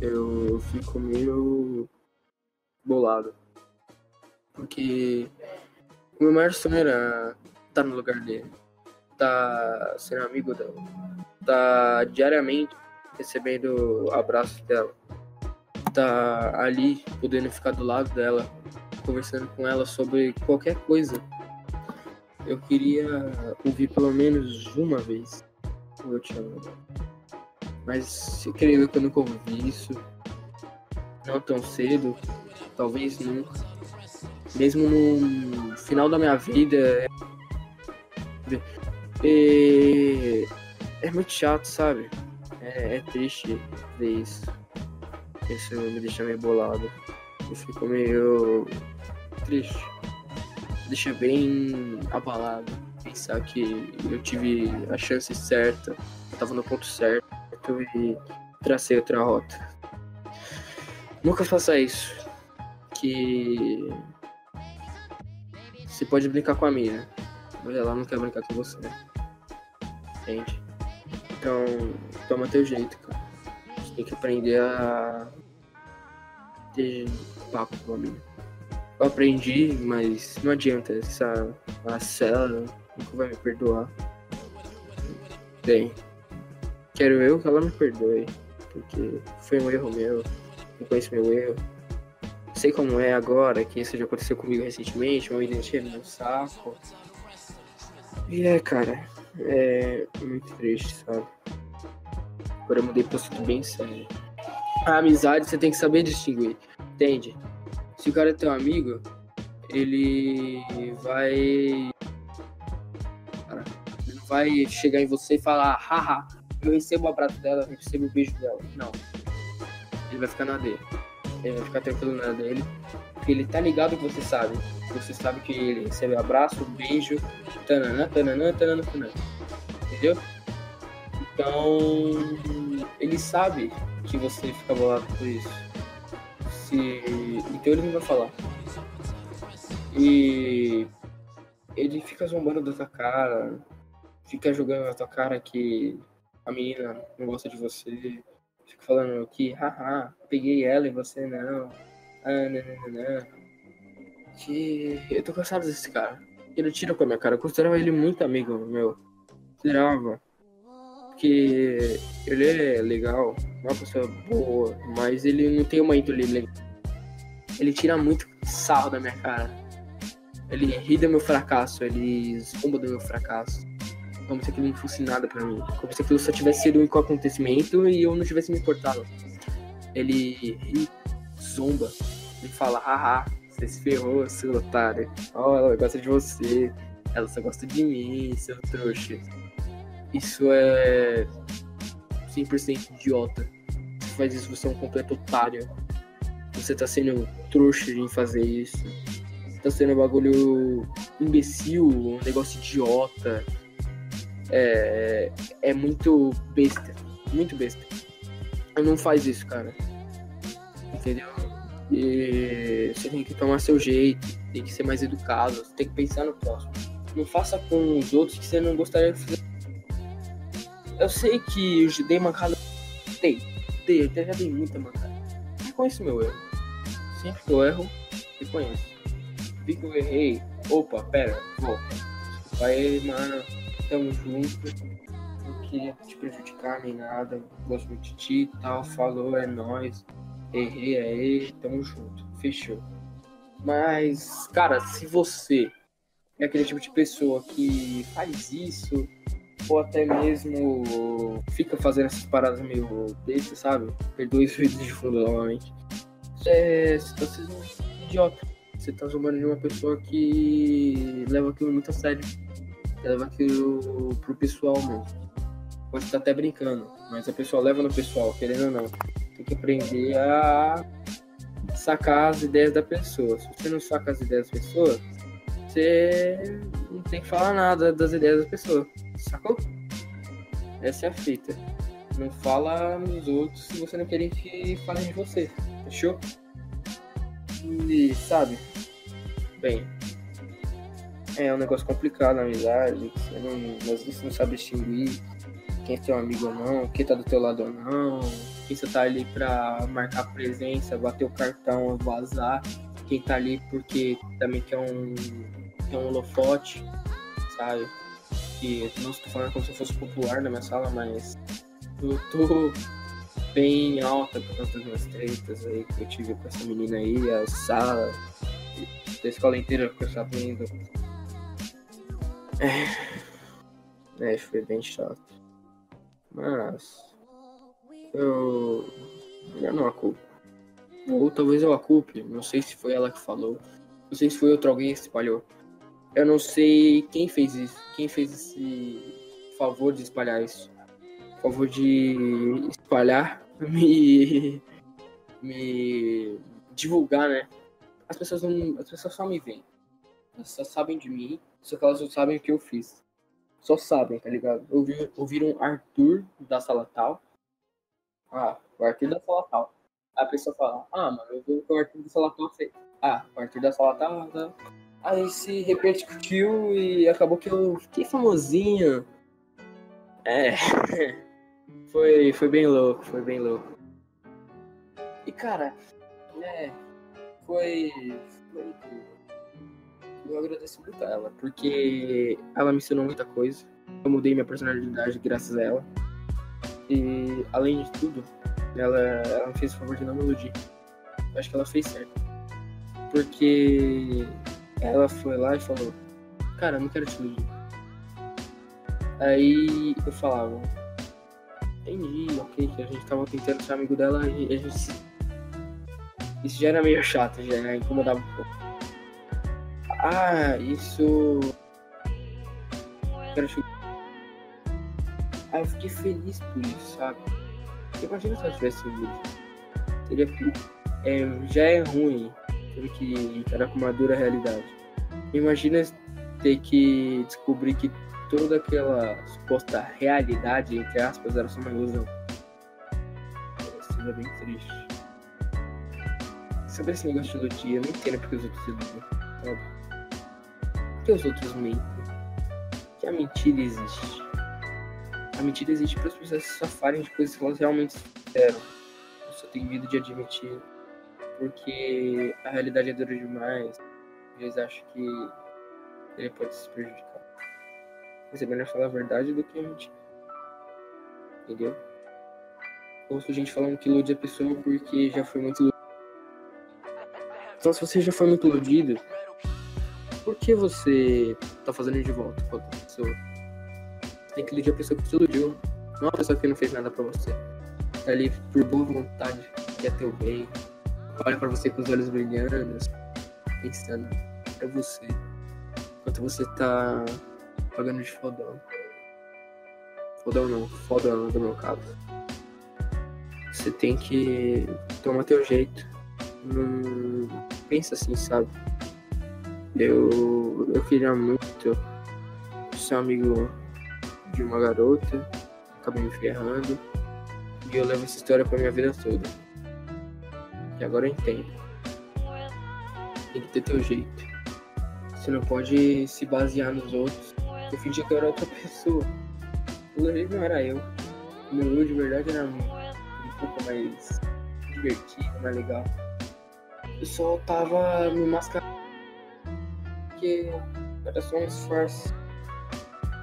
Eu fico meio bolado. Porque o meu maior sonho era estar no lugar dele. Tá ser amigo dela. Tá diariamente recebendo abraços dela. Tá ali podendo ficar do lado dela, conversando com ela sobre qualquer coisa. Eu queria ouvir pelo menos uma vez. Eu te amo. Mas eu creio que eu nunca ouvi isso. Não tão cedo. Talvez nunca. Mesmo no final da minha vida. É, é muito chato, sabe? É, é triste ver isso. Isso me deixa meio bolado. Eu fico meio triste. Deixa bem abalado. Pensar que eu tive a chance certa. Eu tava no ponto certo e tracei outra rota. Nunca faça isso. Que você pode brincar com a mina. Mas ela não quer brincar com você. Entende? Então, toma teu jeito, cara. Tem que aprender a ter papo com a mina. Eu aprendi, mas não adianta. Essa cela nunca vai me perdoar. Bem. Quero eu que ela me perdoe, porque foi um erro meu, não conheço meu erro. Sei como é agora, que isso já aconteceu comigo recentemente, uma identidade no saco. E é, cara, é muito triste, sabe? Agora eu mudei pra assunto bem sério. A amizade você tem que saber distinguir, entende? Se o cara é teu amigo, ele vai. Cara, ele não vai chegar em você e falar, haha eu recebo o abraço dela, eu recebo o beijo dela. Não. Ele vai ficar na dele. Ele vai ficar tranquilo na dele. Porque ele tá ligado que você sabe. Você sabe que ele recebe abraço, beijo, tananã, tananã, tananã, tananã. Entendeu? Então, ele sabe que você fica bolado por isso. Se... Então ele não vai falar. E ele fica zombando da tua cara, fica jogando na tua cara que a menina não gosta de você, fica falando que, haha, peguei ela e você não. Ah, não, não, não. Que eu tô cansado desse cara. Ele tira com a minha cara. Eu considerava ele muito amigo meu. Considerava. Que ele é legal, uma pessoa boa, mas ele não tem uma índole. Ele tira muito sarro da minha cara. Ele ri do meu fracasso, ele zomba do meu fracasso Como se aquilo não fosse nada pra mim. Como se aquilo só tivesse sido um acontecimento e eu não tivesse me importado. Ele ri, zomba, ele fala, haha, você se ferrou, seu otário. Oh, ela gosta de você. Ela só gosta de mim, seu trouxa. Isso é 100% idiota. Você faz isso, você é um completo otário. Você tá sendo trouxa em fazer isso. Tá sendo um bagulho imbecil, um negócio idiota. É, é muito besta. Muito besta. Não faz isso, cara. Entendeu? E você tem que tomar seu jeito, tem que ser mais educado, tem que pensar no próximo. Não faça com os outros que você não gostaria de fazer. Eu sei que eu dei mancada. Dei, dei, eu já dei muita mancada. Reconheço meu erro. Sempre que eu erro, reconheço. Vi que eu errei. Opa, pera, volta. Aí, mano, tamo junto. Não queria te prejudicar nem nada. Gosto muito de ti e tal. Falou, é nóis. Errei aí, tamo junto. Fechou. Mas, cara, se você é aquele tipo de pessoa que faz isso, ou até mesmo fica fazendo essas paradas meio bestas, sabe? Perdoe os vídeos de fundo novamente. Você, você tá sendo um idiota. Você tá zombando de uma pessoa que leva aquilo muito a sério. Leva aquilo pro pessoal mesmo. Pode tá até brincando, mas a pessoa leva no pessoal, querendo ou não. Tem que aprender a sacar as ideias da pessoa. Se você não saca as ideias da pessoa, você não tem que falar nada das ideias da pessoa. Sacou? Essa é a fita. Não fala nos outros se você não quer que falem de você. Fechou? E sabe? Bem. É um negócio complicado na amizade. Você não, às vezes você não sabe distinguir quem é seu amigo ou não, quem tá do teu lado ou não quem tá ali pra marcar presença, bater o cartão, vazar, quem tá ali porque também quer um, quer um holofote, sabe? Que não estou falando como se fosse popular na minha sala, mas eu tô bem alta por causa das minhas tretas aí que eu tive com essa menina aí, a sala, da escola inteira ficou sabendo. É, é, foi bem chato. Mas eu, eu não a culpo. Ou talvez eu a culpe, não sei se foi ela que falou, não sei se foi outro alguém que espalhou. Eu não sei quem fez isso, quem fez esse favor de espalhar isso. Favor de espalhar, me, me divulgar, né? As pessoas não, as pessoas só me veem. Elas só sabem de mim, só que elas não sabem o que eu fiz. Só sabem, tá ligado? ouviram Arthur da sala tal, ah, o Arthur da sala tal. A pessoa fala, ah, mano, eu vi o que o Arthur da sala tal fez. Ah, o Arthur da sala tal, tá. Aí se repercutiu e acabou que eu fiquei famosinho. É. foi, foi bem louco, foi bem louco. E cara, é. Foi. Foi Eu agradeço muito a ela, porque ela me ensinou muita coisa. Eu mudei minha personalidade graças a ela. E, além de tudo, ela, ela fez o favor de não me iludir. Eu acho que ela fez certo. Porque ela foi lá e falou: Cara, eu não quero te iludir. Aí eu falava: Entendi, ok, que a gente tava tentando ser amigo dela e a gente. Isso já era meio chato, já incomodava um pouco. Ah, isso. Quero te Aí eu fiquei feliz por isso, sabe? Imagina se ela tivesse ouvido. Seria é, já é ruim ter que encarar com uma dura realidade. Imagina ter que descobrir que toda aquela suposta realidade, entre aspas, era só uma ilusão. Seria bem triste. Sobre esse negócio de iludir, eu não entendo porque os outros iludem, sabe? Por que os outros mentem? Que a mentira existe. A mentira existe para as pessoas se safarem de coisas que elas realmente fizeram. Eu só tenho medo de admitir, porque a realidade é dura demais. Eles acham que ele pode se prejudicar. Mas é melhor falar a verdade do que a mentira. Entendeu? Ouço gente falando que ilude a pessoa porque já foi muito iludido. Então, se você já foi muito iludido, por que você tá fazendo de volta com outra pessoa? Tem que iludir a pessoa que te iludiu. Não a pessoa que não fez nada pra você. Tá ali por boa vontade, quer teu bem. Olha pra você com os olhos brilhando, pensando é você. Enquanto você tá pagando de fodão. Fodão não, fodão do meu caso. Você tem que tomar teu jeito. Não pensa assim, sabe? Eu, eu queria muito ser amigo de uma garota, acabei me ferrando. E eu levo essa história pra minha vida toda. E agora eu entendo. Tem que ter teu jeito. Você não pode se basear nos outros. Eu fingi que eu era outra pessoa. O jeito não era eu. O meu eu de verdade era um pouco mais divertido, mais legal. Eu só tava me mascarando. Porque era só um esforço.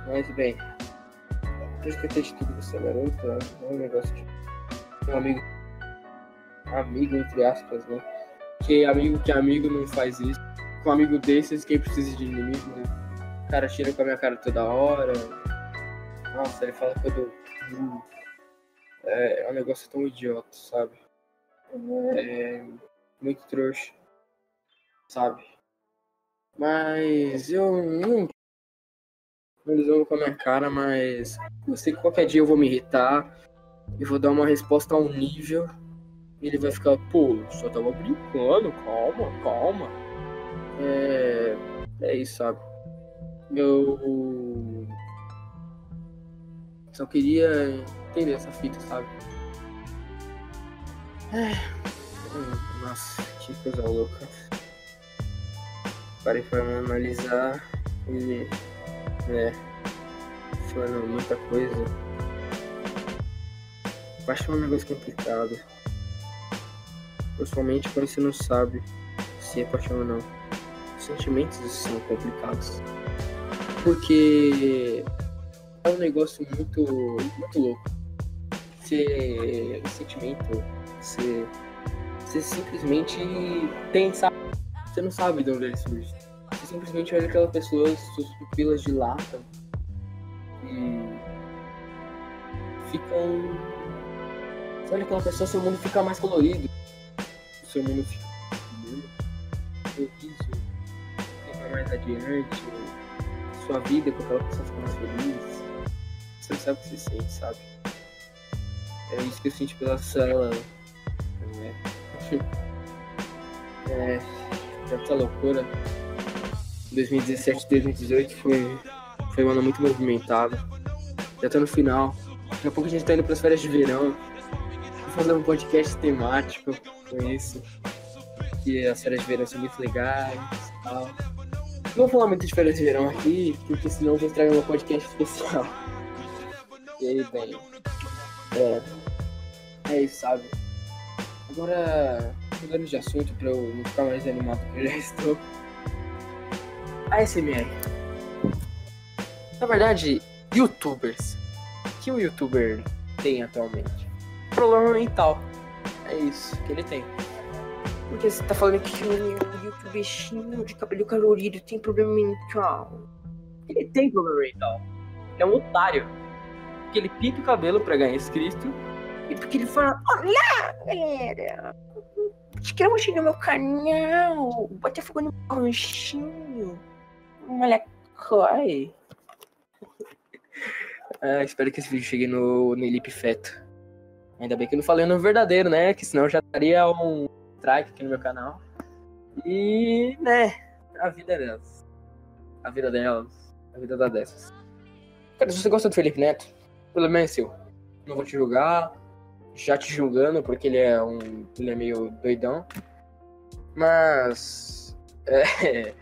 Mas bem, isso que eu ter tudo com essa garota é um negócio de um amigo. Amigo, entre aspas, né? Que amigo que amigo não faz isso. Com um amigo desses, quem precisa de inimigo, né? O cara tira com a minha cara toda hora. Nossa, ele fala que eu dou. É, é um negócio tão idiota, sabe? É muito trouxa, sabe? Mas eu não. Eles com a minha cara, mas eu sei que qualquer dia eu vou me irritar e vou dar uma resposta a um nível. E ele vai ficar, pô, só tava brincando, calma, calma. É. É isso, sabe? Eu. Só queria entender essa fita, sabe? É. Nossa, que coisa louca. Parei pra analisar e. É. Falando muita coisa. Eu acho um negócio complicado. Principalmente quando você não sabe se é paixão ou não. Os sentimentos são complicados. Porque é um negócio muito, muito louco. Você. O sentimento. Você. Você simplesmente pensa. Você não sabe de onde ele surge. Você simplesmente olha aquela pessoa, suas pupilas dilatam. E. Ficam. Você olha aquela pessoa, seu mundo fica mais colorido. Seu mundo fica. Sorriso. Fica mais adiante. Sua vida com aquela pessoa fica mais feliz. Você sabe o que você sente, sabe? É isso que eu senti pela sala. É. é. Tanta loucura. 2017 2018 foi, foi um ano muito movimentado. Já tá no final. Daqui a pouco a gente tá indo pras férias de verão. Vou fazer um podcast temático com isso. Que as férias de verão são muito legais e tal. Não vou falar muito de férias de verão aqui, porque senão eu vou estragar meu podcast especial. E aí, bem. É. É isso, sabe? Agora, mudando de assunto pra eu não ficar mais animado que eu já estou. ASMR. Na verdade, youtubers. O que o youtuber tem atualmente? Problema mental. É isso que ele tem. Porque você tá falando que o youtuber de cabelo colorido tem problema mental. Ele tem problema mental. Ele é um otário. Porque ele pinta o cabelo pra ganhar inscrito. E porque ele fala, olá, galera. Inscreva-se no meu canal. Bota fogo no ranchinho. Molecói. ah, espero que esse vídeo chegue no, no Feto. Ainda bem que eu não falei no verdadeiro, né? Que senão já estaria um strike aqui no meu canal. E, né? A vida é delas. A vida delas. A vida da dessas. Cara, se você gosta do Felipe Neto, pelo menos é seu. Não vou te julgar. Já te julgando, porque ele é um. Ele é meio doidão. Mas. É.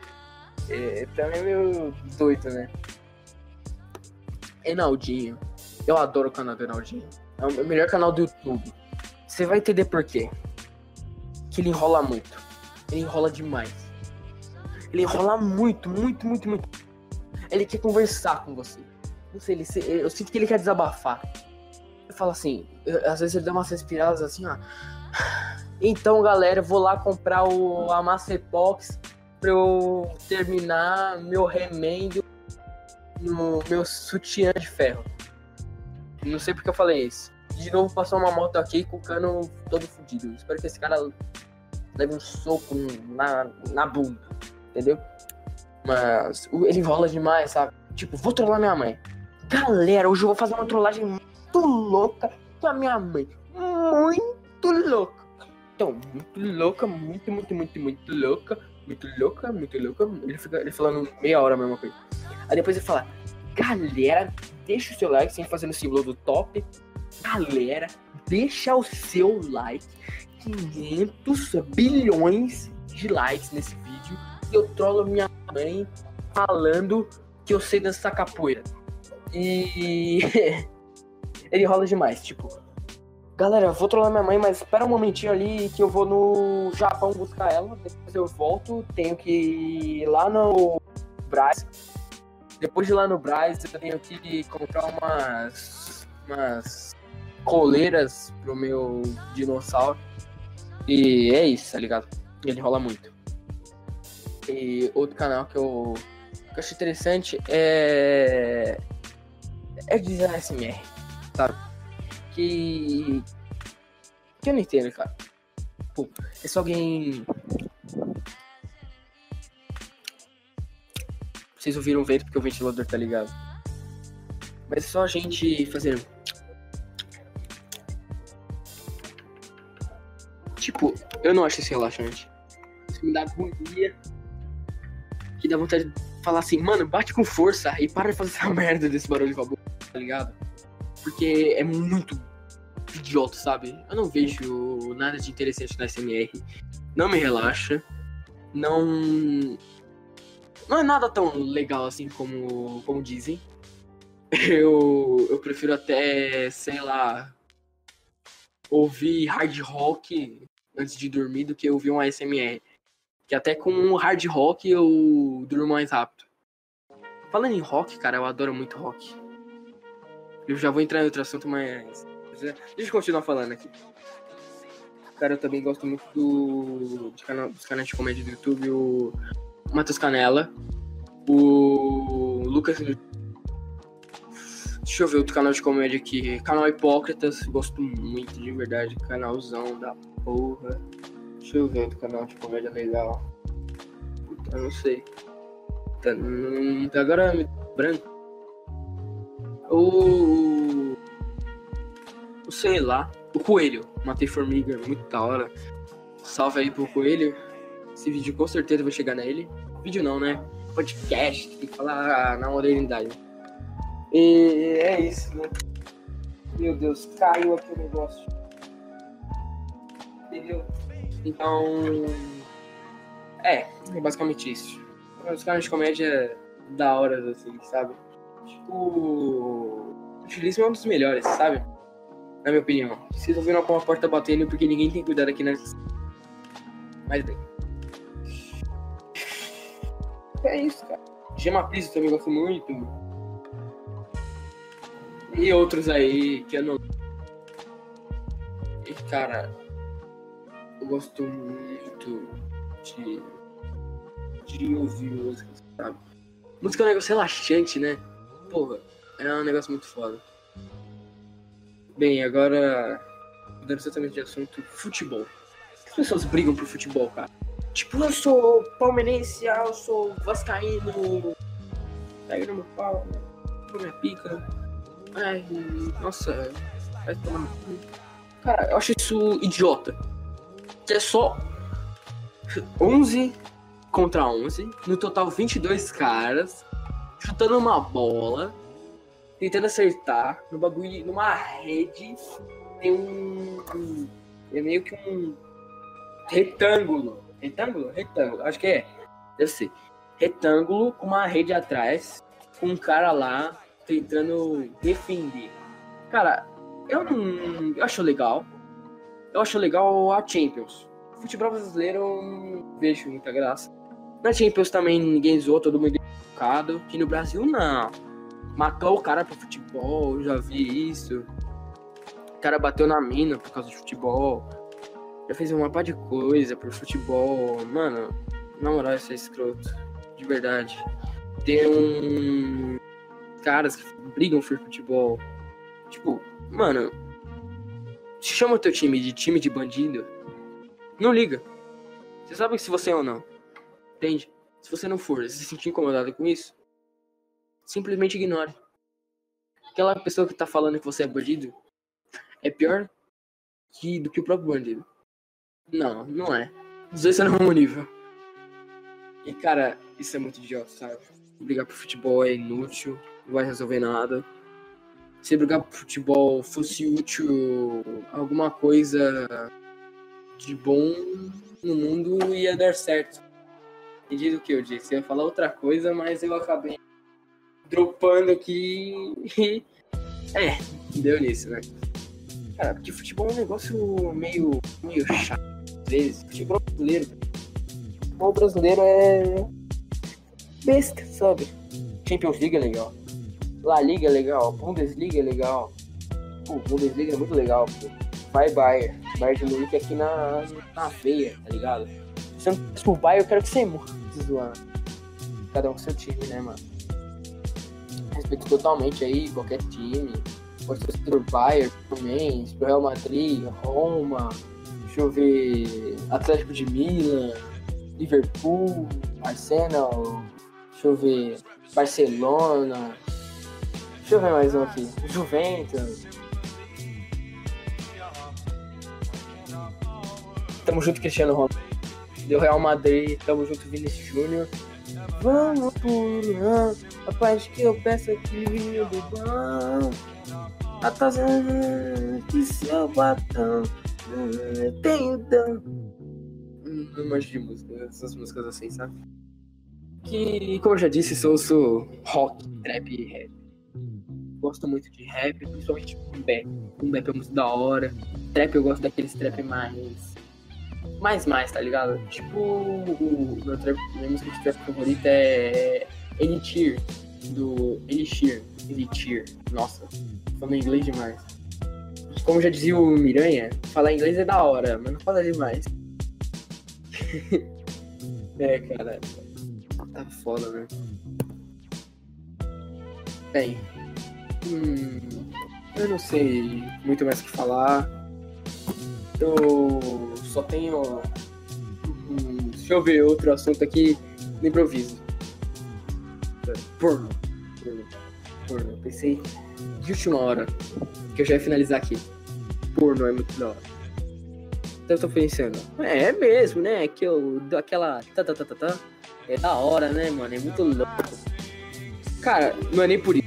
É, também é meio doido, né? Enaldinho. Eu adoro o canal do Enaldinho. É o melhor canal do YouTube. Você vai entender por quê. Que ele enrola muito. Ele enrola demais. Ele enrola muito, muito, muito, muito. Ele quer conversar com você. Não sei, ele, eu sinto que ele quer desabafar. Eu falo assim, eu, às vezes ele dá umas respiradas assim, ó. Então, galera, vou lá comprar o a Macepox pra eu terminar meu remendo no meu sutiã de ferro. Não sei porque eu falei isso. De novo passou uma moto aqui com o cano todo fudido. Espero que esse cara leve um soco na, na bunda, entendeu? Mas ele rola demais, sabe? Tipo, vou trollar minha mãe. Galera, hoje eu vou fazer uma trollagem muito louca com a minha mãe. Muito louca. Então, muito louca, muito, muito, muito, muito louca. Muito louca, muito louca. Ele fica ele falando meia hora a mesma coisa. Aí depois ele fala, galera, deixa o seu like sem fazer o símbolo do top. Galera, deixa o seu like. 500 bilhões de likes nesse vídeo. E eu trolo minha mãe falando que eu sei dançar capoeira. E ele rola demais, tipo, galera, vou trollar minha mãe, mas espera um momentinho ali que eu vou no Japão buscar ela, depois eu volto, tenho que ir lá no Braz. Depois de ir lá no Braz, eu tenho que comprar umas umas coleiras pro meu dinossauro. E é isso, tá ligado? Ele rola muito. E outro canal que eu, que eu acho interessante é é de ASMR, sabe? Que. Que eu não entendo, cara. Pô, é só alguém. Vocês ouviram o vento porque o ventilador tá ligado. Mas é só a gente fazendo. Tipo, eu não acho isso relaxante. Isso me dá agonia. Que dá vontade de falar assim, mano, bate com força e para de fazer essa merda desse barulho com a boca tá ligado? Porque é muito idiota, sabe? Eu não vejo nada de interessante na SMR. Não me relaxa. Não. Não é nada tão legal assim como, como dizem. Eu, eu prefiro até, sei lá, ouvir hard rock antes de dormir do que ouvir um ASMR. Que até com hard rock eu durmo mais rápido. Falando em rock, cara, eu adoro muito rock. Eu já vou entrar em outro assunto, mas. Deixa eu continuar falando aqui. Cara, eu também gosto muito do, de canal, dos canais de comédia do YouTube, o Matheus Canela, o Lucas. Deixa eu ver outro canal de comédia aqui. Canal Hipócritas, gosto muito de verdade. Canalzão da porra. Deixa eu ver outro canal de comédia legal. Puta, não sei. Tá, hum, agora branco. O. O sei lá. O Coelho. Matei Formiga, muito da hora. Salve aí pro Coelho. Esse vídeo com certeza vai chegar nele. Vídeo não, né? Podcast, tem que falar na modernidade. E é isso, né? Meu Deus, caiu aqui o negócio. Entendeu? Então. É, é basicamente isso. Os caras de comédia da hora, assim, sabe? Tipo, o utilismo é um dos melhores, sabe? Na minha opinião. Vocês ouviram com a porta batendo porque ninguém tem cuidado aqui nessa. Mas bem. É isso, cara. Gema Piso também gosto muito. E outros aí que eu não. E cara, eu gosto muito de, de ouvir música, sabe? Música é um negócio relaxante, né? Porra, é um negócio muito foda. Bem, agora, mudando totalmente de assunto, futebol. As pessoas brigam por futebol, cara. Tipo, eu sou palmeirense, eu sou vascaíno, pega no meu pau, na minha pica. Ai, nossa, vai tomar Cara, eu acho isso idiota. É só 11 contra 11, no total 22 caras, chutando uma bola, tentando acertar no bagulho, numa rede, tem um, é meio que um retângulo, retângulo, retângulo, acho que é, deve ser, retângulo com uma rede atrás, com um cara lá tentando defender. Cara, eu não, eu acho legal, eu acho legal a Champions. futebol brasileiro eu não vejo muita graça. Na Champions também ninguém zoou, todo mundo Aqui no Brasil, não. Matou o cara pro futebol, já vi isso. O cara bateu na mina por causa de futebol. Já fez uma par de coisa pro futebol. Mano, na moral, isso é escroto. De verdade. Tem um. caras que brigam por futebol. Tipo, mano, chama o teu time de time de bandido, não liga. Você sabe se você é ou não. Entende? Se você não for, se sentir incomodado com isso, simplesmente ignore. Aquela pessoa que tá falando que você é bandido é pior que, do que o próprio bandido. Não, não é. Os dois são no mesmo nível. E cara, isso é muito idiota, sabe? Brigar por futebol é inútil, não vai resolver nada. Se brigar por futebol fosse útil alguma coisa de bom no mundo, ia dar certo. Entendi o que eu disse. Eu ia falar outra coisa, mas eu acabei dropando aqui. é, deu nisso, né? Cara, porque futebol é um negócio meio, meio chato às vezes. Futebol brasileiro. Futebol brasileiro é. besta, sabe? Champions League é legal. La Liga é legal. Bundesliga é legal. Pô, Bundesliga é muito legal, pô. Vai Bayern. Bayern de Munique aqui na, na veia, tá ligado? Se não for Bayern, eu quero que você morra. Zoando. Cada um com seu time, né, mano? Respeito totalmente aí qualquer time. Pode ser pro Bayern também, pro Real Madrid, Roma, deixa eu ver, Atlético de Milan, Liverpool, Arsenal, deixa eu ver, Barcelona, deixa eu ver mais um aqui, Juventus. Tamo junto, Cristiano Ronaldo. Deu Real Madrid, tamo junto, Vinícius Júnior. Vamos por lá, a paz que eu peço aqui, vinho do bom. A taça que seu batom tenho dano. Não manjo de música, essas músicas assim, sabe? Que, como eu já disse, sou, sou rock, trap e rap. Gosto muito de rap, principalmente com bap. Com bap é muito da hora. Trap eu gosto daqueles trap mais. Mais, mais, tá ligado? Tipo, o meu minha música de trap favorita é Elixir, do Elixir. Elixir, nossa, falando inglês demais. Como já dizia o Miranha, falar inglês é da hora, mas não fala demais. é, cara. Tá foda, né? Bem. Hum, eu não sei muito mais o que falar. Eu só tenho. Deixa eu ver outro assunto aqui no improviso. Porno. Porno. Porno. Pensei de última hora que eu já ia finalizar aqui. Porno é muito da hora. Então eu tô pensando, é, é mesmo, né? Que eu dou aquela. Tá, tá, tá, tá, tá. É da hora, né, mano? É muito louco. Cara, não é nem por isso.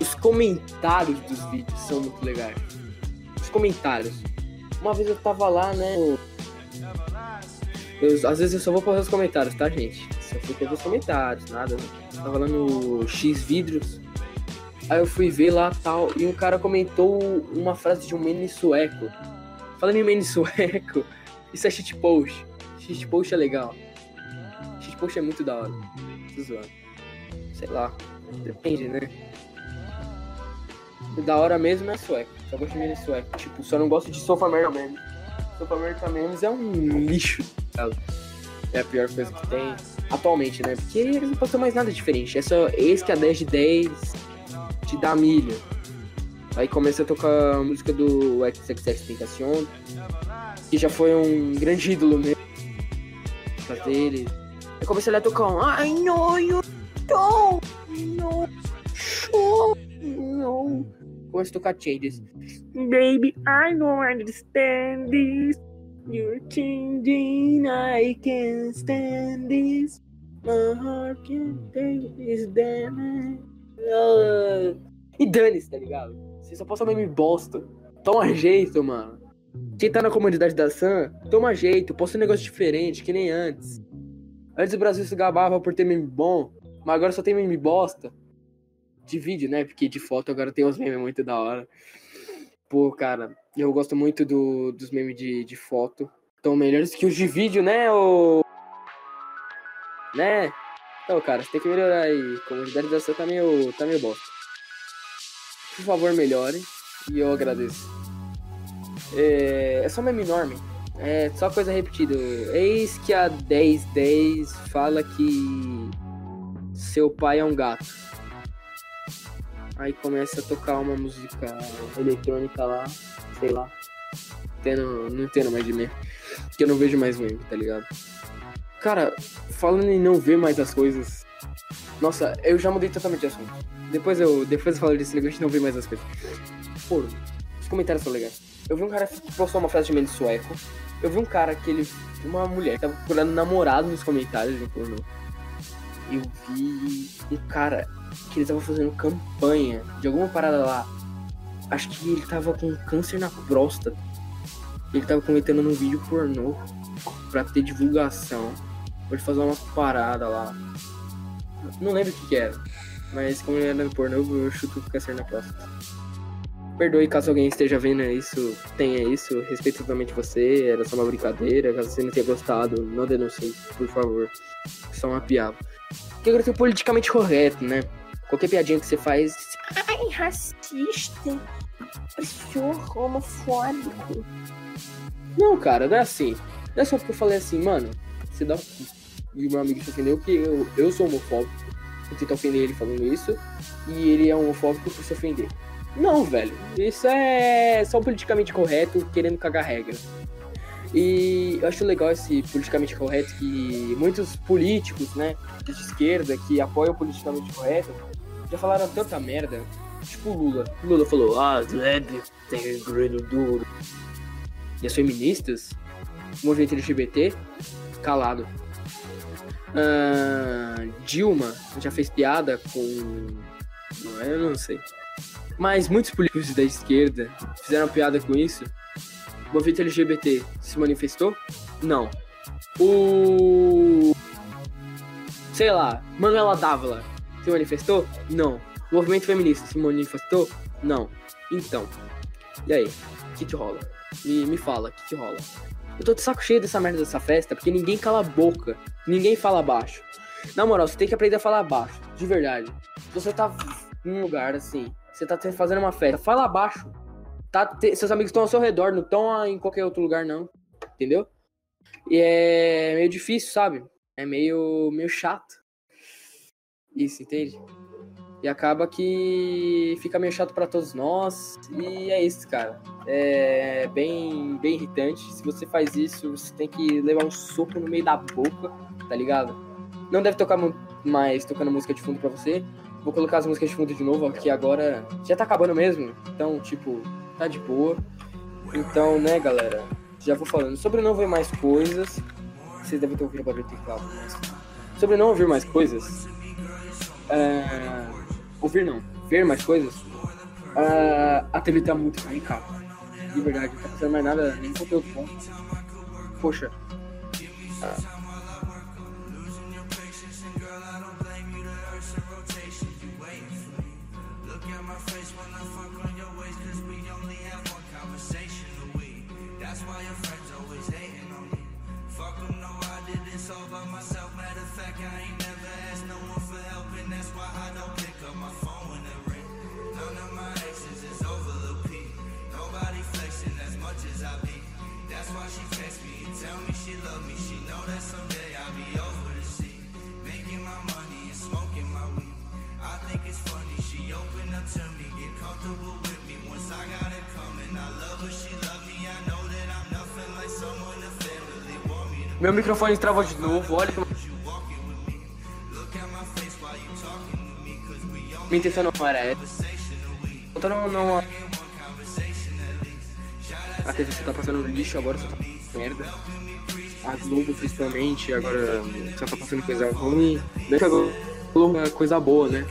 Os comentários dos vídeos são muito legais. Os comentários. Uma vez eu tava lá, né? Eu, às vezes eu só vou para os comentários, tá, gente? Só fui para os comentários, nada. Né? Tava lá no X Vidros. Aí eu fui ver lá tal. E um cara comentou uma frase de um meme sueco. Falando em meme sueco, isso é shitpost. Shitpost é legal. Shitpost é muito da hora. Tô zoando. Sei lá. Depende, né? Da hora mesmo é sueco. Só gosto de meme sueco. Tipo, só não gosto de Sofa America Memes. Sofa America Memes é um lixo. Sabe? É a pior coisa que tem atualmente, né? Porque eles não postam mais nada diferente. É só esse que é 10 de 10 te dá milha. Aí começa a tocar a música do XXX Tentacion, que já foi um grande ídolo mesmo. Dele. Aí começa a tocar um I know you don't know show no. Começa a tocar changes. Baby, I don't understand this. You're changing, I can't stand this. My heart can't take this damage. Uh, e dane-se, tá ligado? Você só posta meme bosta. Toma jeito, mano. Quem tá na comunidade da Sam, toma jeito, posta um negócio diferente, que nem antes. Antes o Brasil se gabava por ter meme bom, mas agora só tem meme bosta. De vídeo, né? Porque de foto agora tem uns memes muito da hora. Pô, cara, eu gosto muito do, dos memes de, de foto. Estão melhores que os de vídeo, né? O... Né? Então, cara, você tem que melhorar aí. A comunidade da tá meio, tá meio bosta. Por favor, melhore. E eu agradeço. É, é só meme enorme. É só coisa repetida. Eis que a 1010 fala que seu pai é um gato. Aí começa a tocar uma música eletrônica lá, sei lá. Tendo, não tendo mais de mim. Que eu não vejo mais meme, tá ligado? Cara, falando em não ver mais as coisas. Nossa, eu já mudei totalmente de assunto. Depois eu, depois eu falo desse negócio de não ver mais as coisas. Pô, os comentários são legais. Eu vi um cara que postou uma frase de menos sueco. Eu vi um cara que ele. Uma mulher que tava procurando namorado nos comentários de um pornô. Eu vi um cara que ele tava fazendo campanha de alguma parada lá. Acho que ele tava com câncer na próstata. Ele tava comentando num vídeo pornô pra ter divulgação. Pode fazer uma parada lá. Não lembro o que, que era. Mas como ele era pornô, eu chuto câncer na próstata. Perdoe caso alguém esteja vendo isso, tenha isso, respeito totalmente você, era só uma brincadeira, caso você não tenha gostado, não denuncie, por favor. Só uma piada. Porque agora tem o politicamente correto, né? Qualquer piadinha que você faz. Ai, racista. Opressor homofóbico. Não, cara, não é assim. Não é só porque eu falei assim, mano, você dá E o meu amigo se ofendeu que eu, eu sou homofóbico. Eu tento ofender ele falando isso. E ele é homofóbico por se ofender. Não, velho. Isso é só politicamente correto querendo cagar regra. E eu acho legal esse politicamente correto que muitos políticos, né, de esquerda que apoiam o politicamente correto já falaram tanta merda. Tipo o Lula. O Lula falou, ah, leve, tem grilo duro. E as feministas, o movimento LGBT, calado. Uh, Dilma já fez piada com. Eu não sei. Mas muitos políticos da esquerda fizeram piada com isso. O movimento LGBT se manifestou? Não. O. Sei lá, Manuela Dávila se manifestou? Não. O movimento feminista se manifestou? Não. Então. E aí? O que, que rola? Me, me fala, o que, que rola? Eu tô de saco cheio dessa merda dessa festa, porque ninguém cala a boca. Ninguém fala baixo. Na moral, você tem que aprender a falar baixo. De verdade. Se você tá num lugar assim, você tá fazendo uma festa, fala baixo. Tá, te, seus amigos estão ao seu redor, não estão em qualquer outro lugar, não. Entendeu? E é meio difícil, sabe? É meio, meio chato. Isso, entende? E acaba que fica meio chato para todos nós. E é isso, cara. É bem, bem irritante. Se você faz isso, você tem que levar um soco no meio da boca, tá ligado? Não deve tocar mais tocando música de fundo pra você. Vou colocar as músicas de fundo de novo aqui agora. Já tá acabando mesmo. Então, tipo, tá de boa. Então, né, galera? Já vou falando. Sobre não ver mais coisas. Vocês devem ter ouvido o barulho do teclado, mas. Sobre não ouvir mais coisas uh, ouvir não, ver mais coisas, uh, a TV tá muito bem, cara. De verdade, não tá fazendo mais nada, nem conteúdo bom. Poxa. Uh, Meu microfone travou de novo, olha como... Minha intenção não era essa. Então não, não... A TV tá passando lixo agora, só tá merda. A Globo principalmente, agora só tá passando coisa ruim. Deixa a Globo é coisa boa, né?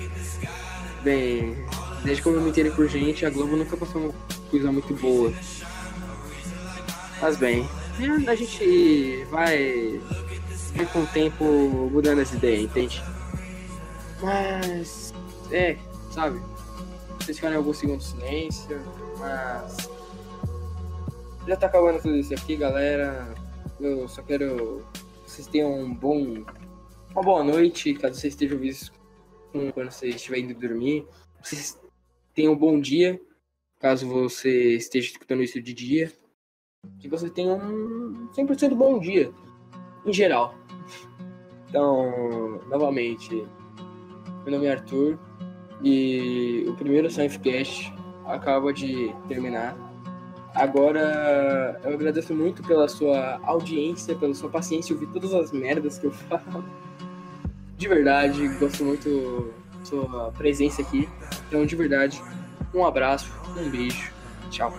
Bem, desde que eu me entendo por gente, a Globo nunca passou uma coisa muito boa. Mas bem, a gente vai, vai com o tempo mudando as ideias, entende? Mas, é, sabe? Vocês ficaram alguns segundos de silêncio, mas. Já tá acabando tudo isso aqui, galera. Eu só quero que vocês tenham um bom. Uma boa noite, caso vocês estejam ouvindo quando vocês estiverem indo dormir. Vocês tenham um bom dia, caso você esteja escutando isso de dia que você tenha um 100% bom dia, em geral. Então, novamente, meu nome é Arthur. E o primeiro Safecast acaba de terminar. Agora eu agradeço muito pela sua audiência, pela sua paciência, ouvir todas as merdas que eu falo. De verdade, gosto muito da sua presença aqui. Então, de verdade, um abraço, um beijo, tchau.